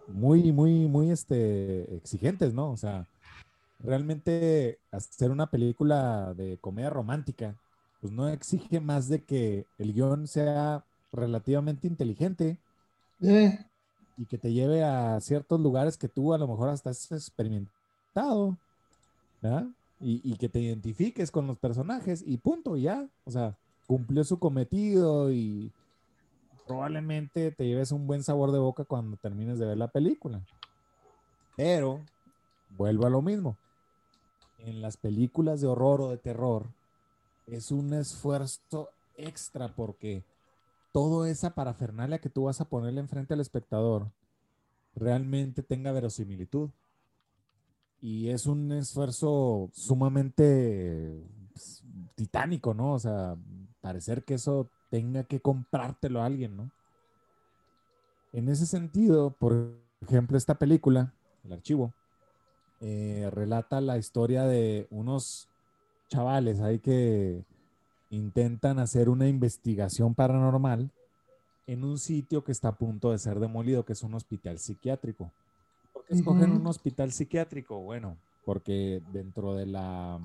muy, muy, muy este, exigentes, ¿no? O sea, realmente hacer una película de comedia romántica, pues no exige más de que el guion sea relativamente inteligente Eh, y que te lleve a ciertos lugares que tú a lo mejor hasta has experimentado, ¿verdad? Y, y que te identifiques con los personajes y punto, ya. O sea, cumplió su cometido y probablemente te lleves un buen sabor de boca cuando termines de ver la película. Pero, vuelvo a lo mismo. En las películas de horror o de terror, es un esfuerzo extra porque toda esa parafernalia que tú vas a ponerle enfrente al espectador realmente tenga verosimilitud. Y es un esfuerzo sumamente pues, titánico, ¿no? O sea, parecer que eso tenga que comprártelo a alguien, ¿no? En ese sentido, por ejemplo, esta película, El Archivo, eh, relata la historia de unos chavales ahí que intentan hacer una investigación paranormal en un sitio que está a punto de ser demolido, que es un hospital psiquiátrico. ¿Por qué escogen un hospital psiquiátrico? Bueno, porque dentro de la,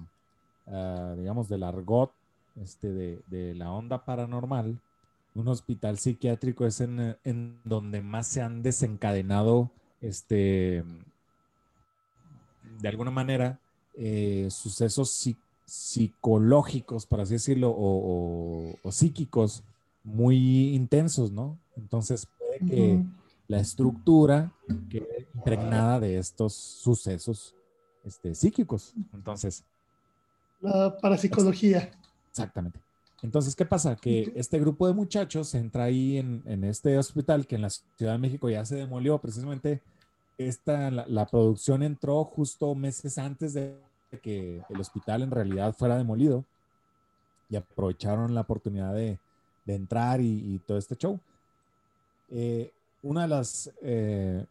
ah, digamos, del argot este, de, de la onda paranormal, un hospital psiquiátrico es en, en donde más se han desencadenado, este, de alguna manera, eh, sucesos psi- psicológicos, por así decirlo, o, o- o psíquicos muy intensos, ¿no? Entonces puede que la estructura quede impregnada de estos sucesos este, psíquicos. Entonces, La parapsicología. Exactamente. Entonces, ¿qué pasa? Que este grupo de muchachos entra ahí en, en este hospital que en la Ciudad de México ya se demolió. Precisamente esta, la, la producción entró justo meses antes de que el hospital en realidad fuera demolido y aprovecharon la oportunidad de, de entrar y, y todo este show. Eh, una de las, eh,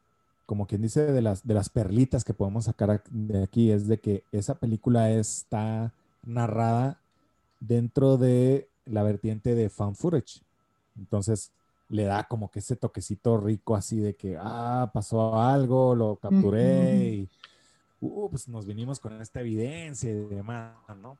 como quien dice, de las, de las perlitas que podemos sacar ac- de aquí es de que esa película está narrada dentro de la vertiente de fan footage. Entonces le da como que ese toquecito rico así de que, ah, pasó algo, lo capturé y uh, pues nos vinimos con esta evidencia y demás, ¿no?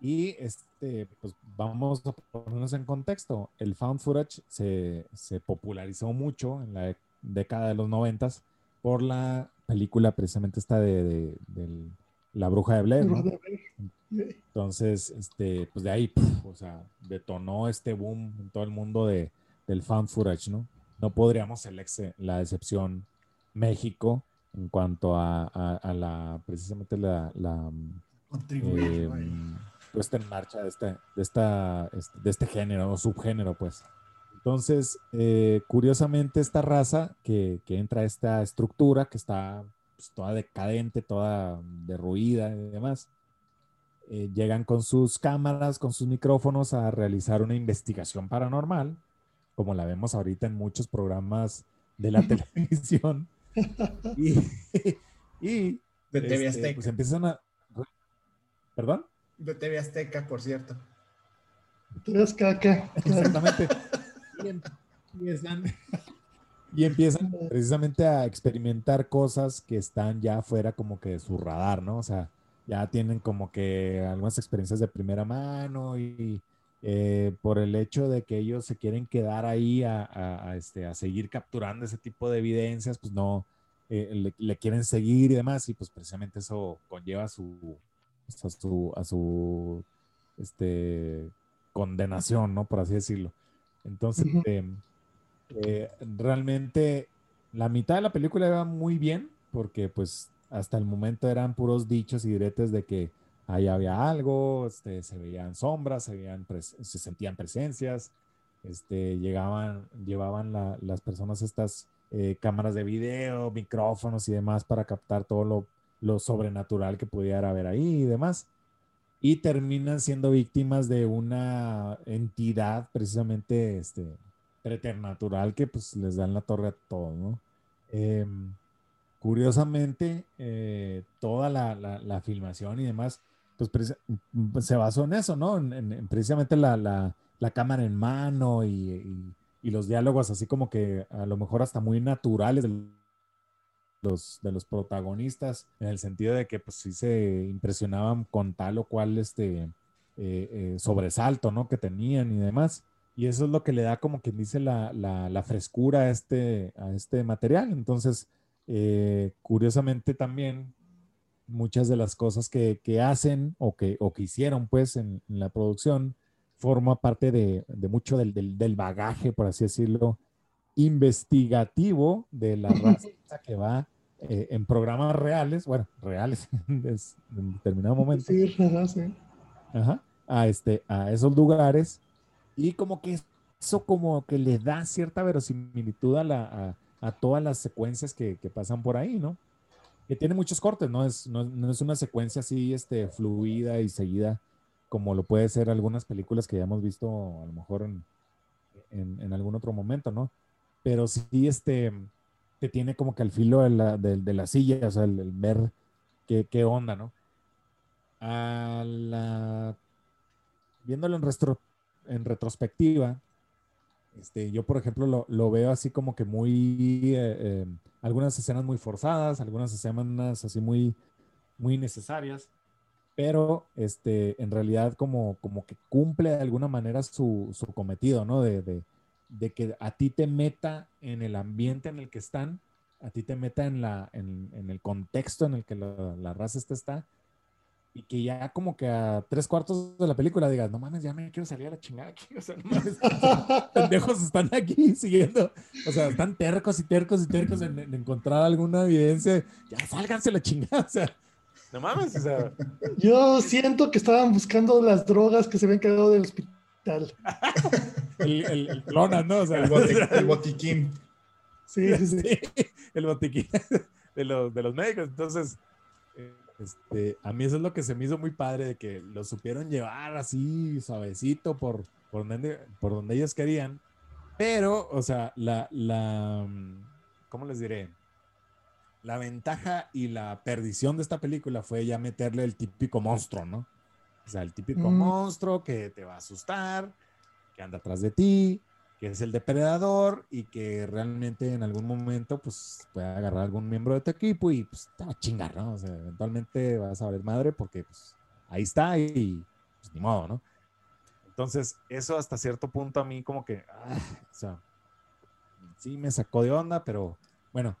Y este, pues vamos a ponernos en contexto. El found footage se, se popularizó mucho en la década de los noventas por la película precisamente esta de, de- del- La Bruja de Blair, ¿no? Entonces, este, pues de ahí, puf, o sea, detonó este boom en todo el mundo de, del fan footage, ¿no? No podríamos ser la, ex- la excepción México en cuanto a, a- a la, precisamente la, la Contribuir, eh, vaya. puesta en marcha de este, de esta, este- de este género o subgénero, pues. Entonces, eh, curiosamente, esta raza que, que entra a esta estructura, que está pues, toda decadente, toda derruida y demás, eh, llegan con sus cámaras, con sus micrófonos a realizar una investigación paranormal, como la vemos ahorita en muchos programas de la televisión. Y, y De TV este, Azteca. pues empiezan a... ¿Perdón? De TV Azteca, por cierto. Ves caca. Exactamente. Y empiezan, y empiezan precisamente a experimentar cosas que están ya fuera como que de su radar, ¿no? O sea, ya tienen como que algunas experiencias de primera mano y eh, por el hecho de que ellos se quieren quedar ahí a, a- a, este, a seguir capturando ese tipo de evidencias, pues no, eh, le, le quieren seguir y demás, y pues precisamente eso conlleva su, pues, a su, a su este, condenación, ¿no? Por así decirlo. Entonces, Ujú. eh, eh, realmente la mitad de la película iba muy bien, porque pues hasta el momento eran puros dichos y diretes de que ahí había algo, este, se veían sombras, se, veían se sentían presencias, este, llegaban, llevaban la- las personas estas eh, cámaras de video, micrófonos y demás para captar todo lo, lo sobrenatural que pudiera haber ahí y demás. Y terminan siendo víctimas de una entidad precisamente este, preternatural que pues les dan la torre a todos, ¿no? Em, curiosamente, eh, toda la, filmación y demás, pues mm, se basó en eso, ¿no? En, en- en precisamente la, cámara en mano y, los diálogos así como que a lo mejor hasta muy naturales de los, protagonistas, en el sentido de que pues sí se impresionaban con tal o cual este eh, eh, sobresalto, ¿no? Que tenían y demás. Y eso es lo que le da como quien dice la, frescura este, a este material. Entonces, eh, curiosamente también, muchas de las cosas que, que hacen o que, o que hicieron pues en, en la producción forma parte de, de mucho del, del- del bagaje, por así decirlo, investigativo de la raza que va eh, en programas reales, bueno, reales es- en determinado momento Sí, sí. Ajá, a, este, a esos lugares y como que eso como que le da cierta verosimilitud a, la, a, a todas las secuencias que, que pasan por ahí, ¿no? Que tiene muchos cortes, ¿no? Es, no, no es una secuencia así este, fluida y seguida como lo puede ser algunas películas que ya hemos visto a lo mejor en, en, en algún otro momento, ¿no? Pero sí, este, te tiene como que al filo de la, de, de la silla, o sea, el, el ver qué, qué onda, ¿no? a la viéndolo en, restro- en retrospectiva, este, yo por ejemplo lo, lo veo así como que muy, eh, eh, algunas escenas muy forzadas, algunas escenas así muy, muy necesarias, pero este, en realidad como, como que cumple de alguna manera su, su cometido, ¿no? De, de, de que a ti te meta en el ambiente en el que están, a ti te meta en, la, en, en el contexto en el que la, la raza esta está, y que ya como que a tres cuartos de la película digas, no mames, ya me quiero salir a la chingada aquí, o sea, no mames, pendejos están aquí siguiendo, o sea, están tercos y tercos y tercos en, en encontrar alguna evidencia, ya sálganse a la chingada, o sea, no mames, o sea, Yo siento que estaban buscando las drogas que se habían quedado del hospital. el, el, el clonas, ¿no? O sea, El, boti- el botiquín. Sí, sí, sí. Sí, el botiquín de los, de los médicos. Entonces, eh, este, a mí eso es lo que se me hizo muy padre, de que lo supieron llevar así suavecito por, por, donde, por donde ellos querían. Pero, o sea, la, la, mm, ¿cómo les diré? La ventaja y la perdición de esta película fue ya meterle el típico monstruo, ¿no? O sea, el típico Mm. monstruo que te va a asustar, que anda atrás de ti, que es el depredador y que realmente en algún momento pues puede agarrar algún miembro de tu equipo y pues te va a chingar, ¿no? O sea, eventualmente vas a ver madre porque pues ahí está y pues ni modo, ¿no? Entonces, eso hasta cierto punto a mí como que, ah, o sea, sí me sacó de onda, pero bueno,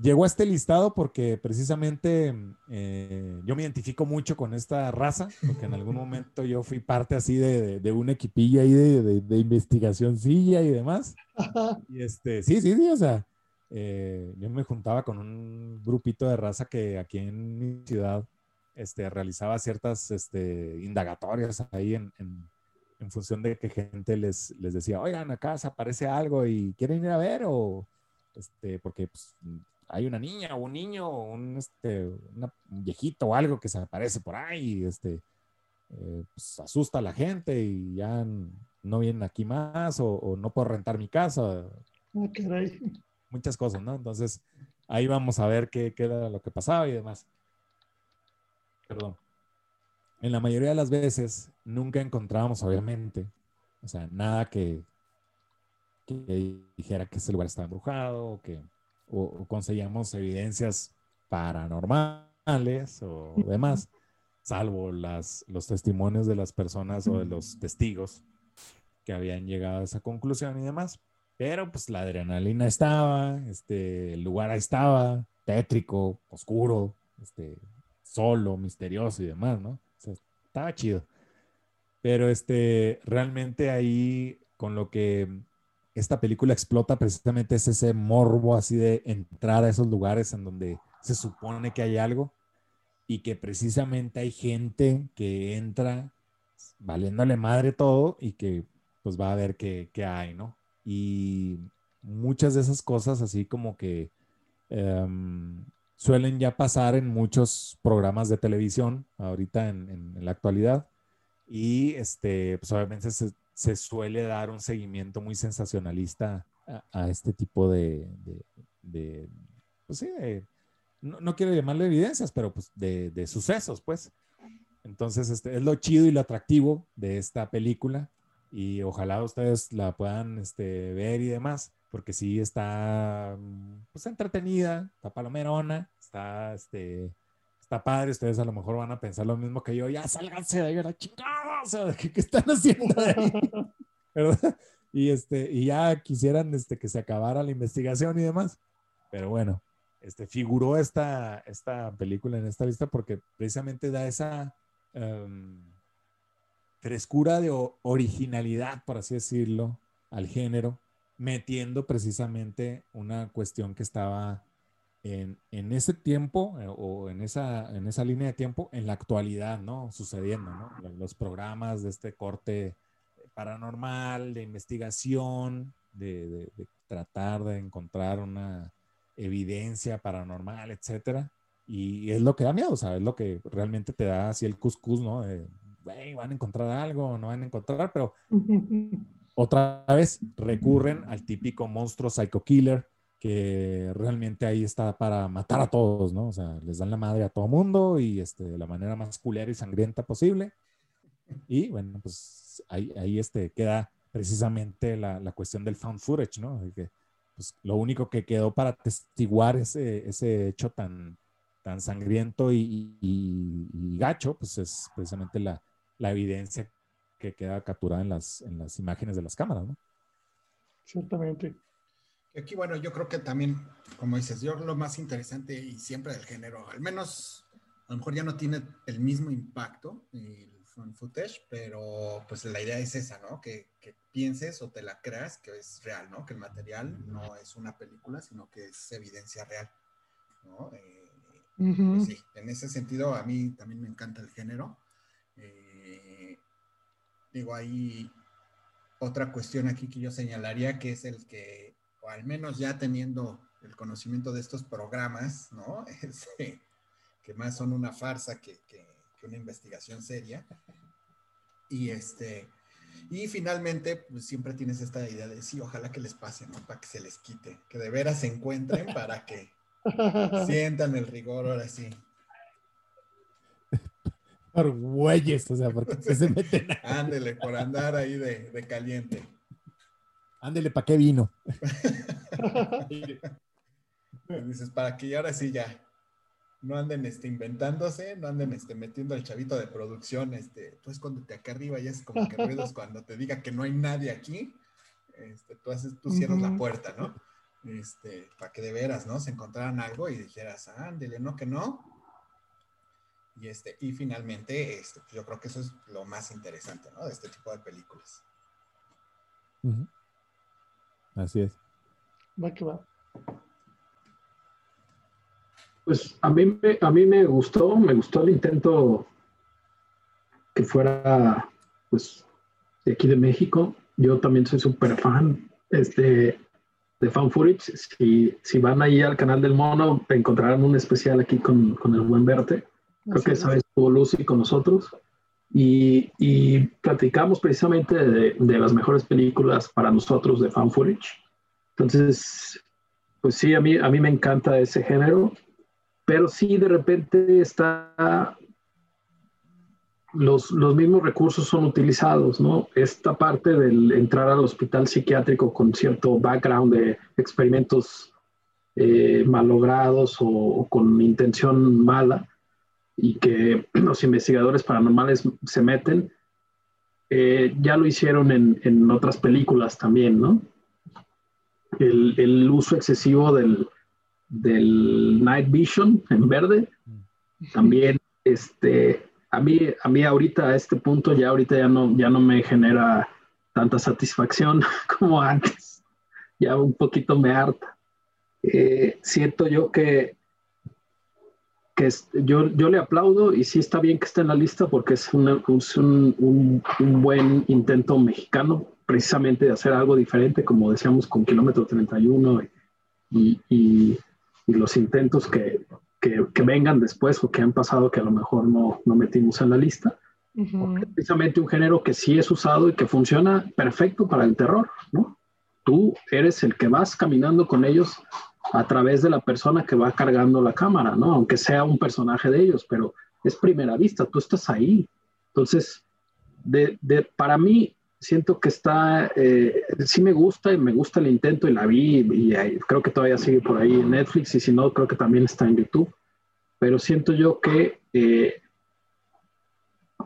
llegó a este listado porque precisamente eh, yo me identifico mucho con esta raza, porque en algún momento yo fui parte así de, de, de un equipillo ahí de, de, de investigación silla y demás. Y este, sí, sí, sí, o sea, eh, yo me juntaba con un grupito de raza que aquí en mi ciudad este, realizaba ciertas este, indagatorias ahí en, en, en función de que gente les, les decía, oigan, acá se aparece algo y quieren ir a ver o, este, porque pues, hay una niña o un niño o un, este, una- un viejito o algo que se aparece por ahí este, eh, pues, asusta a la gente y ya no vienen aquí más o, o no puedo rentar mi casa, Ah, caray. muchas cosas, ¿no? Entonces ahí vamos a ver qué, qué era lo que pasaba y demás. Perdón. En la mayoría de las veces nunca encontrábamos, obviamente, o sea, nada que, que dijera que ese lugar estaba embrujado o que o, o conseguíamos evidencias paranormales o demás, salvo las, los testimonios de las personas o de los testigos que habían llegado a esa conclusión y demás. Pero pues la adrenalina estaba, este, el lugar ahí estaba, tétrico, oscuro, este, solo, misterioso y demás, ¿no? O sea, estaba chido. Pero este, realmente ahí con lo que esta película explota precisamente es ese morbo así de entrar a esos lugares en donde se supone que hay algo y que precisamente hay gente que entra valiéndole madre todo y que pues va a ver qué, qué hay, ¿no? Y muchas de esas cosas así como que em, suelen ya pasar en muchos programas de televisión ahorita en, en- en la actualidad y este, pues obviamente se, se suele dar un seguimiento muy sensacionalista a, a este tipo de, de, de- pues sí, de- no, no quiero llamarle evidencias, pero pues de, sucesos, pues. Entonces, este, es lo chido y lo atractivo de esta película y ojalá ustedes la puedan este, ver y demás, porque sí está mm, pues entretenida, está palomerona, está, este, está padre, ustedes a lo mejor van a pensar lo mismo que yo, ya sálganse de ahí a chingada, o sea, ¿qué, qué están haciendo ahí? ¿Verdad? Y, este, y ya quisieran este, que se acabara la investigación y demás, pero bueno, este, figuró esta, esta película en esta lista porque precisamente da esa em, frescura de originalidad, por así decirlo, al género, metiendo precisamente una cuestión que estaba en, en ese tiempo eh, o en esa, en esa línea de tiempo, en la actualidad, ¿no? Sucediendo, ¿no? Los- programas de este corte paranormal, de investigación, de, de- de tratar de encontrar una evidencia paranormal, etcétera. Y es lo que da miedo, ¿sabes? Es lo que realmente te da así el cuscús, ¿no? De, "Güey, van a encontrar algo, no van a encontrar, pero otra vez recurren al típico monstruo psycho killer que realmente ahí está para matar a todos, ¿no? O sea, les dan la madre a todo mundo y este, de la manera más culera y sangrienta posible. Y bueno, pues ahí, ahí este, queda precisamente la, la cuestión del found footage, ¿no? De que, pues, lo único que quedó para testiguar ese, ese hecho tan, tan sangriento y, y- y gacho, pues es precisamente la, la evidencia que queda capturada en las, en las imágenes de las cámaras, ¿no? Ciertamente. Aquí, bueno, yo creo que también, como dices, yo lo más interesante y siempre del género, al menos a lo mejor ya no tiene el mismo impacto el found footage, pero pues la idea es esa, ¿no? Que, que pienses o te la creas que es real, ¿no? Que el material no es una película, sino que es evidencia real, ¿no? Eh, pues sí, en ese sentido a mí también me encanta el género. Eh, digo, hay otra cuestión aquí que yo señalaría que es el que, al menos ya teniendo el conocimiento de estos programas, ¿no? Este, que más son una farsa que, que- que una investigación seria. Y este, y finalmente, pues siempre tienes esta idea de sí, ojalá que les pase, ¿no? Para que se les quite, que de veras se encuentren para que sientan el rigor ahora sí. Por güeyes, o sea, porque se meten. Ándele, por andar ahí de, de caliente. Ándele, ¿para qué vino? Dices, para que ahora sí ya no anden este, inventándose, no anden este, metiendo al chavito de producción, este, tú escóndete acá arriba y es como que ruidos cuando te diga que no hay nadie aquí, este, tú, haces, tú cierras la Ujú. puerta, ¿no? Este, para que de veras, ¿no? Se encontraran algo y dijeras, ándele, no, que no. Y, este, y finalmente, este, pues yo creo que eso es lo más interesante, ¿no? De este tipo de películas. Ujú. Así es. Va que va. Pues a mí, me, a mí me gustó, me gustó el intento que fuera, pues, de aquí de México. Yo también soy súper fan este, de Fan Footage. Si, si van ahí al canal del mono, encontrarán un especial aquí con, con el buen Verte. Creo que Así esa es. vez estuvo Lucy con nosotros. Y, y platicamos precisamente de, de las mejores películas para nosotros de Fan Footage. Entonces, pues sí, a mí, a mí me encanta ese género pero sí de repente está los, los mismos recursos son utilizados, ¿no? Esta parte del entrar al hospital psiquiátrico con cierto background de experimentos eh, malogrados o, o con intención mala y que los investigadores paranormales se meten, eh, ya lo hicieron en, en otras películas también, ¿no? El, el uso excesivo del, del Night Vision en verde. También, este, a mí, a mí ahorita a este punto ya ahorita ya no, ya no me genera tanta satisfacción como antes. Ya un poquito me harta. Eh, siento yo que, que es- yo, yo le aplaudo y sí está bien que esté en la lista porque es, una- es un, un- un buen intento mexicano precisamente de hacer algo diferente, como decíamos con Kilómetro 31 y, y- y los intentos que, que- que vengan después o que han pasado que a lo mejor no, no metimos en la lista. Ujú. Es precisamente un género que sí es usado y que funciona perfecto para el terror, ¿no? Tú eres el que vas caminando con ellos a través de la persona que va cargando la cámara, ¿no? Aunque sea un personaje de ellos, pero es primera vista, tú estás ahí. Entonces, de, de- para mí, siento que está, eh, sí me gusta y me gusta el intento y la vi y, creo que todavía sigue por ahí en Netflix y si no, creo que también está en YouTube. Pero siento yo que eh,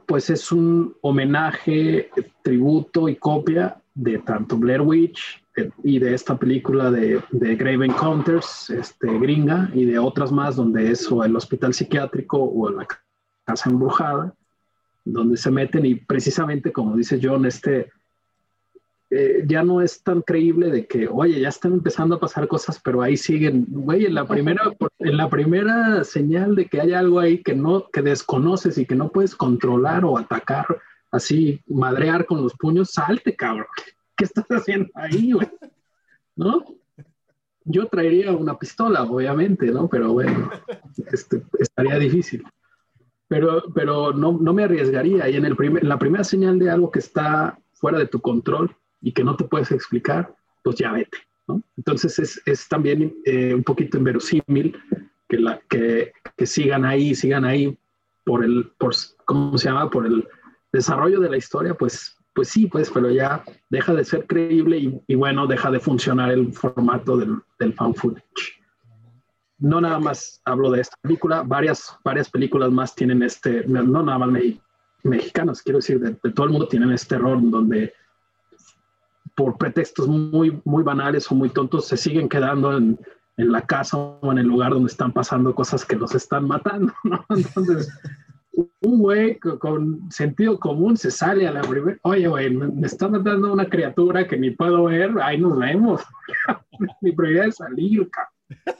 pues es un homenaje, tributo y copia de tanto Blair Witch y de esta película de, de Grave Encounters, este, gringa, y de otras más donde es o el hospital psiquiátrico o la casa embrujada, donde se meten y precisamente como dice John, este, eh, ya no es tan creíble de que, oye, ya están empezando a pasar cosas, pero ahí siguen, güey, en la primera, en la primera señal de que hay algo ahí que no, que desconoces y que no puedes controlar o atacar, así, madrear con los puños, salte, cabrón. ¿Qué estás haciendo ahí, güey? ¿No? Yo traería una pistola, obviamente, ¿no? Pero bueno, este, estaría difícil. Pero, pero no, no me arriesgaría. Y en el primer, la primera señal de algo que está fuera de tu control y que no te puedes explicar, pues ya vete, ¿no? Entonces es, es también eh, un poquito inverosímil que, la, que, que sigan ahí, sigan ahí por el, por, ¿cómo se llama? Por el desarrollo de la historia, pues, pues sí, pues, pero ya deja de ser creíble y, y bueno, deja de funcionar el formato del, del fan footage. No nada más hablo de esta película, varias, varias películas más tienen este, no, no nada más me, mexicanas, quiero decir, de, de, todo el mundo tienen este error donde por pretextos muy, muy banales o muy tontos se siguen quedando en, en la casa o en el lugar donde están pasando cosas que los están matando, ¿no? Entonces, un güey con, sentido común se sale a la primera, oye, güey, me está matando una criatura que ni puedo ver, ahí nos vemos. Mi prioridad es salir, cabrón.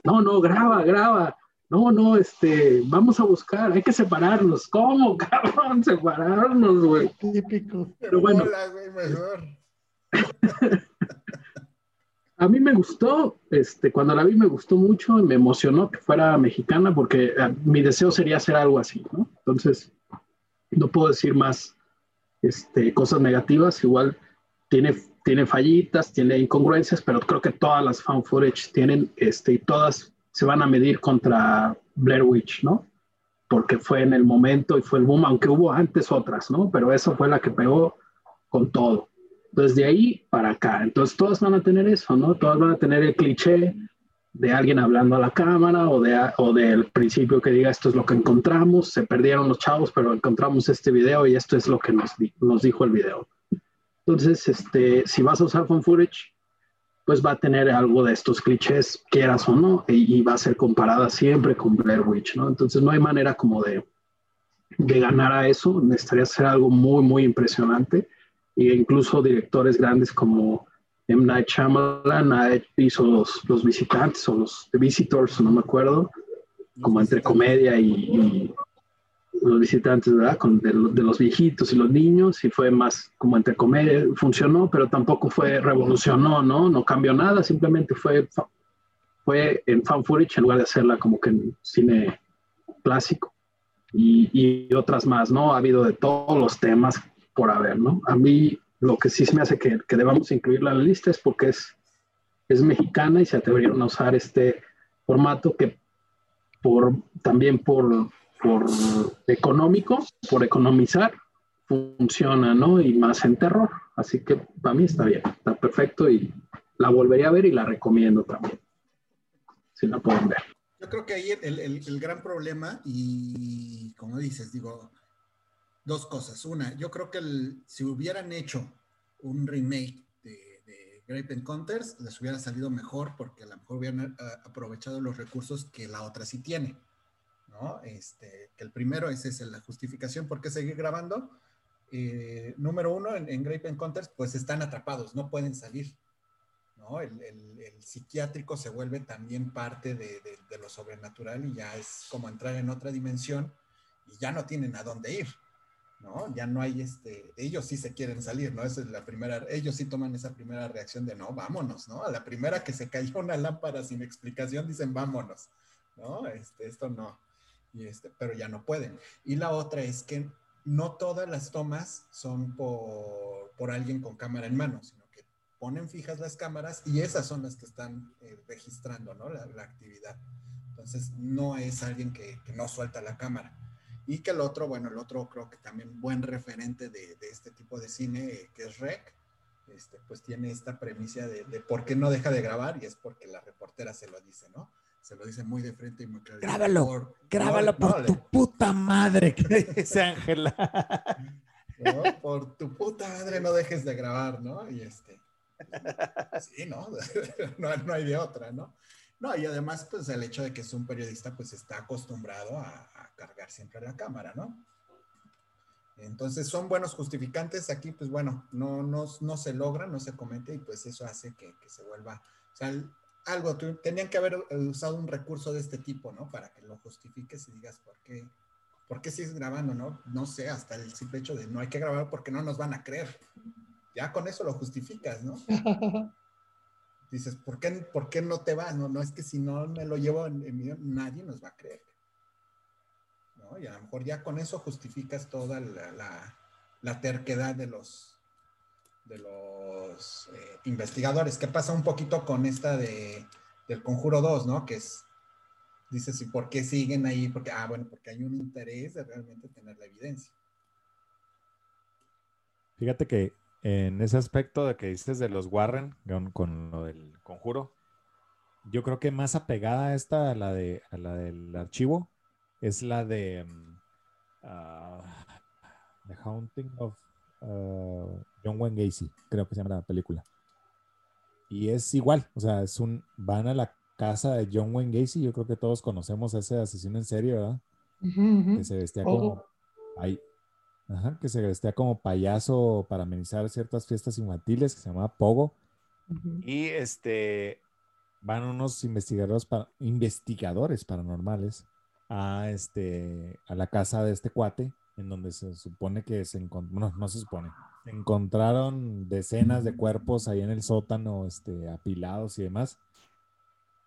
No, no, graba, graba. No, no, este, vamos a buscar, hay que separarnos. ¿Cómo, cabrón? Separarnos, güey. Típico. Pero bueno. Hola, güey, mejor. A mí me gustó, este, cuando la vi me gustó mucho y me emocionó que fuera mexicana porque eh, mi deseo sería hacer algo así, ¿no? Entonces, no puedo decir más este, cosas negativas, igual tiene, tiene fallitas, tiene incongruencias, pero creo que todas las fan footage tienen, este, y todas se van a medir contra Blair Witch, ¿no? Porque fue en el momento y fue el boom, aunque hubo antes otras, ¿no? Pero esa fue la que pegó con todo. Entonces, de ahí para acá. Entonces, todas van a tener eso, ¿no? Todas van a tener el cliché de alguien hablando a la cámara o, de, o del principio que diga esto es lo que encontramos, se perdieron los chavos, pero encontramos este video y esto es lo que nos, dijo el video. Entonces, este, si vas a usar fan footage, pues va a tener algo de estos clichés, quieras o no, y, y va a ser comparada siempre con Blair Witch, ¿no? Entonces, no hay manera como de, de ganar a eso, necesitaría ser algo muy, muy impresionante e incluso directores grandes como M. Night Shyamalan hizo los, los visitantes o los The Visitors, no me acuerdo, como entre comedia y, y los visitantes, ¿verdad? Con, de, de, los viejitos y los niños, y fue más como entre comedia, funcionó, pero tampoco fue, revolucionó, ¿no? No cambió nada, simplemente fue, fue en fan footage en lugar de hacerla como que en cine clásico. Y, y otras más, ¿no? Ha habido de todos los temas por haber, ¿no? A mí lo que sí se me hace que, que debamos incluirla en la lista es porque es, es mexicana y se atrevieron a usar este formato que por, también por, por económico, por economizar, funciona, ¿no? Y más en terror. Así que para mí está bien, está perfecto y la volvería a ver y la recomiendo también, si la pueden ver. Yo creo que ahí el, el, el gran problema y como dices, digo, dos cosas. Una, yo creo que el, si hubieran hecho un remake de, de Grape Encounters, les hubiera salido mejor porque a lo mejor hubieran uh, aprovechado los recursos que la otra sí tiene. ¿no? Este, que el primero es la justificación por qué seguir grabando. Eh, número uno, en, en Grape Encounters, pues están atrapados, no pueden salir. ¿no? El, el, el psiquiátrico se vuelve también parte de, de, de lo sobrenatural y ya es como entrar en otra dimensión y ya no tienen a dónde ir. ¿No? Ya no hay este, ellos sí se quieren salir, ¿no? Esa es la primera, ellos sí toman esa primera reacción de no, vámonos, ¿no? A la primera que se cayó una lámpara sin explicación dicen vámonos, ¿no? Este, esto no, y este, pero ya no pueden. Y la otra es que no todas las tomas son por, por alguien con cámara en mano, sino que ponen fijas las cámaras y esas son las que están eh, registrando ¿no? la, actividad. Entonces, no es alguien que no suelta la cámara. Y que el otro, bueno, el otro creo que también buen referente de, de este tipo de cine, eh, que es Rec, este, pues tiene esta premisa de, de, por qué no deja de grabar y es porque la reportera se lo dice, ¿no? Se lo dice muy de frente y muy claro. Grábalo, Por- grábalo no, por no, tu le- puta madre, que dice Ángela. ¿no? Por tu puta madre no dejes de grabar, ¿no? Y este, sí, ¿no? no, no hay de otra, ¿no? No, y además, pues el hecho de que es un periodista, pues está acostumbrado a, a cargar siempre la cámara, ¿no? Entonces son buenos justificantes. Aquí, pues bueno, no, no, no se logra, no se comete y pues eso hace que, que se vuelva, o sea, algo, tenían que haber eh, usado un recurso de este tipo, ¿no? Para que lo justifiques y digas por qué, por qué sigues grabando, ¿no? No sé, hasta el simple hecho de no hay que grabar porque no nos van a creer. Ya con eso lo justificas, ¿no? Dices, ¿por qué, por qué no te va? No, no es que si no me lo llevo en, en video, nadie nos va a creer. Y a lo mejor ya con eso justificas toda la, la- terquedad de los, de los eh, investigadores. ¿Qué pasa un poquito con esta de, del Conjuro 2, ¿no? Que es, dices, ¿y por qué siguen ahí? Porque, ah, bueno, porque hay un interés de realmente tener la evidencia. Fíjate que en ese aspecto de que dices de los Warren con, con lo del conjuro, yo creo que más apegada a esta, a la, de, a la del archivo, es la de ah, The Haunting of ah, John Wayne Gacy, creo que se llama la película. Y es igual, o sea, es un, van a la casa de John Wayne Gacy, yo creo que todos conocemos a ese asesino en serio, ¿verdad? Que se vestía como ay, ajá, que se vestía como payaso para amenizar ciertas fiestas infantiles que se llamaba Pogo Ujú. y este van unos investigadores para, investigadores paranormales a este a la casa de este cuate en donde se supone que se encontró no, no se supone se encontraron decenas de cuerpos ahí en el sótano este apilados y demás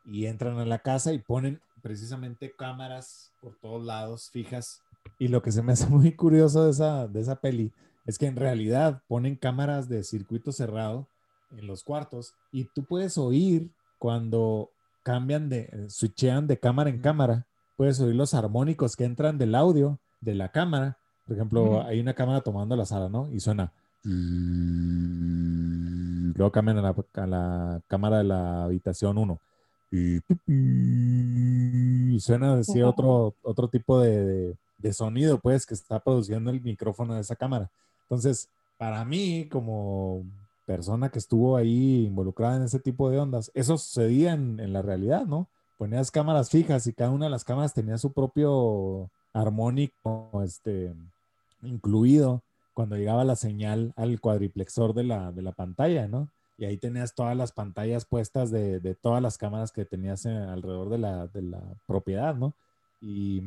y entran a la casa y ponen precisamente cámaras por todos lados fijas. Y lo que se me hace muy curioso de esa, de esa peli es que en realidad ponen cámaras de circuito cerrado en los cuartos y tú puedes oír cuando cambian de, switchean de cámara en cámara, puedes oír los armónicos que entran del audio de la cámara. Por ejemplo, Ujú. hay una cámara tomando la sala, ¿no? Y suena. Luego cambian a la, a la cámara de la habitación 1 y, suena así otro, otro tipo de, de- de sonido, pues, que está produciendo el micrófono de esa cámara. Entonces, para mí, como persona que estuvo ahí involucrada en ese tipo de ondas, eso sucedía en, en la realidad, ¿no? Ponías cámaras fijas y cada una de las cámaras tenía su propio armónico, este, incluido cuando llegaba la señal al cuadriplexor de la, de la pantalla, ¿no? Y ahí tenías todas las pantallas puestas de, de todas las cámaras que tenías en- alrededor de la, de la propiedad, ¿no? Y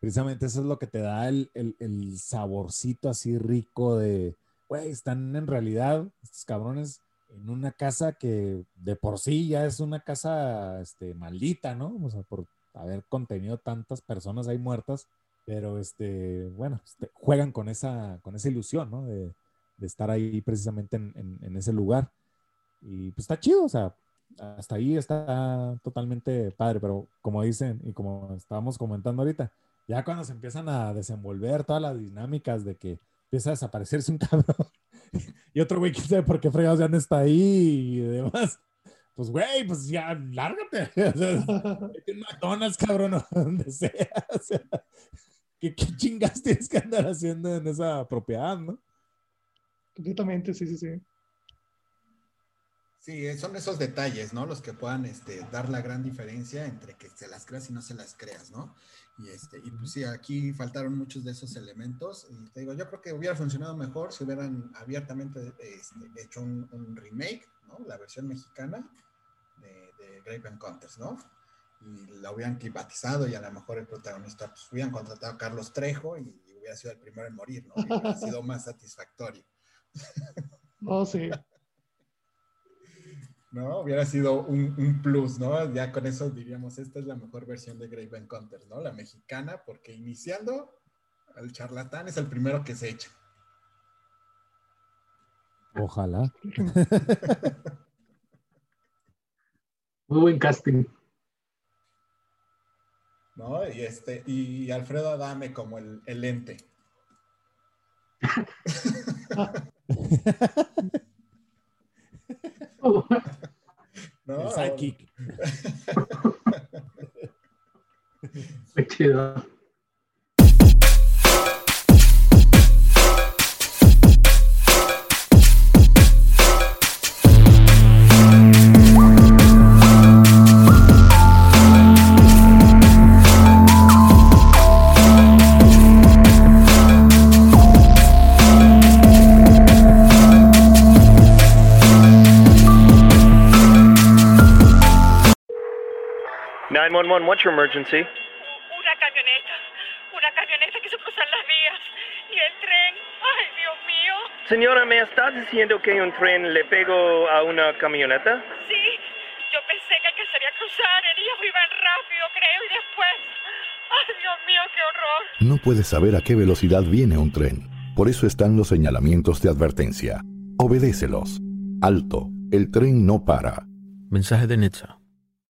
precisamente eso es lo que te da el, el- el saborcito así rico de, güey, están en realidad estos cabrones en una casa que de por sí ya es una casa este, maldita, ¿no? O sea, por haber contenido tantas personas ahí muertas, pero este, bueno, este, juegan con esa, con esa ilusión, ¿no? De, de estar ahí precisamente en, en- en ese lugar. Y pues está chido, o sea, hasta ahí está totalmente padre, pero como dicen y como estábamos comentando ahorita, ya cuando se empiezan a desenvolver todas las dinámicas de que empieza a desaparecerse un cabrón y otro güey, quién sabe por qué fregados ya no está ahí y demás. Pues, güey, pues ya, lárgate. O sea, un McDonald's, cabrón, o donde sea. O sea, ¿qué, qué chingas tienes que andar haciendo en esa propiedad, no? Completamente, sí, sí, sí. Sí, son esos detalles, ¿no? Los que puedan este, dar la gran diferencia entre que se las creas y no se las creas, ¿no? Y, este, y pues sí, aquí faltaron muchos de esos elementos. Y te digo, yo creo que hubiera funcionado mejor si hubieran abiertamente este, hecho un, un remake, ¿no? La versión mexicana de, de Grave Encounters, ¿no? Y la hubieran climatizado y a lo mejor el protagonista, pues hubieran contratado a Carlos Trejo y, y hubiera sido el primero en morir, ¿no? Y hubiera sido más satisfactorio. No, sí. ¿No? Hubiera sido un, un plus, ¿no? Ya con eso diríamos, esta es la mejor versión de Grave Encounters, ¿no? La mexicana, porque iniciando El charlatán es el primero que se echa. Ojalá. Muy buen casting. ¿No? Y este, y Alfredo Adame como el, el ente. ¿No? El sidekick. Qué chido. Nine one one. What's your emergency? Una camioneta. Una camioneta quiso cruzar las vías. Y el tren. Ay, Dios mío. Señora, ¿me estás diciendo que un tren le pegó a una camioneta? Sí, yo pensé que alcanzaría a cruzar. Ellos iban rápido, creo. Y después. Ay, Dios mío, qué horror. No puedes saber a qué velocidad viene un tren. Por eso están los señalamientos de advertencia. Obedécelos. Alto. El tren no para. Mensaje de Necha.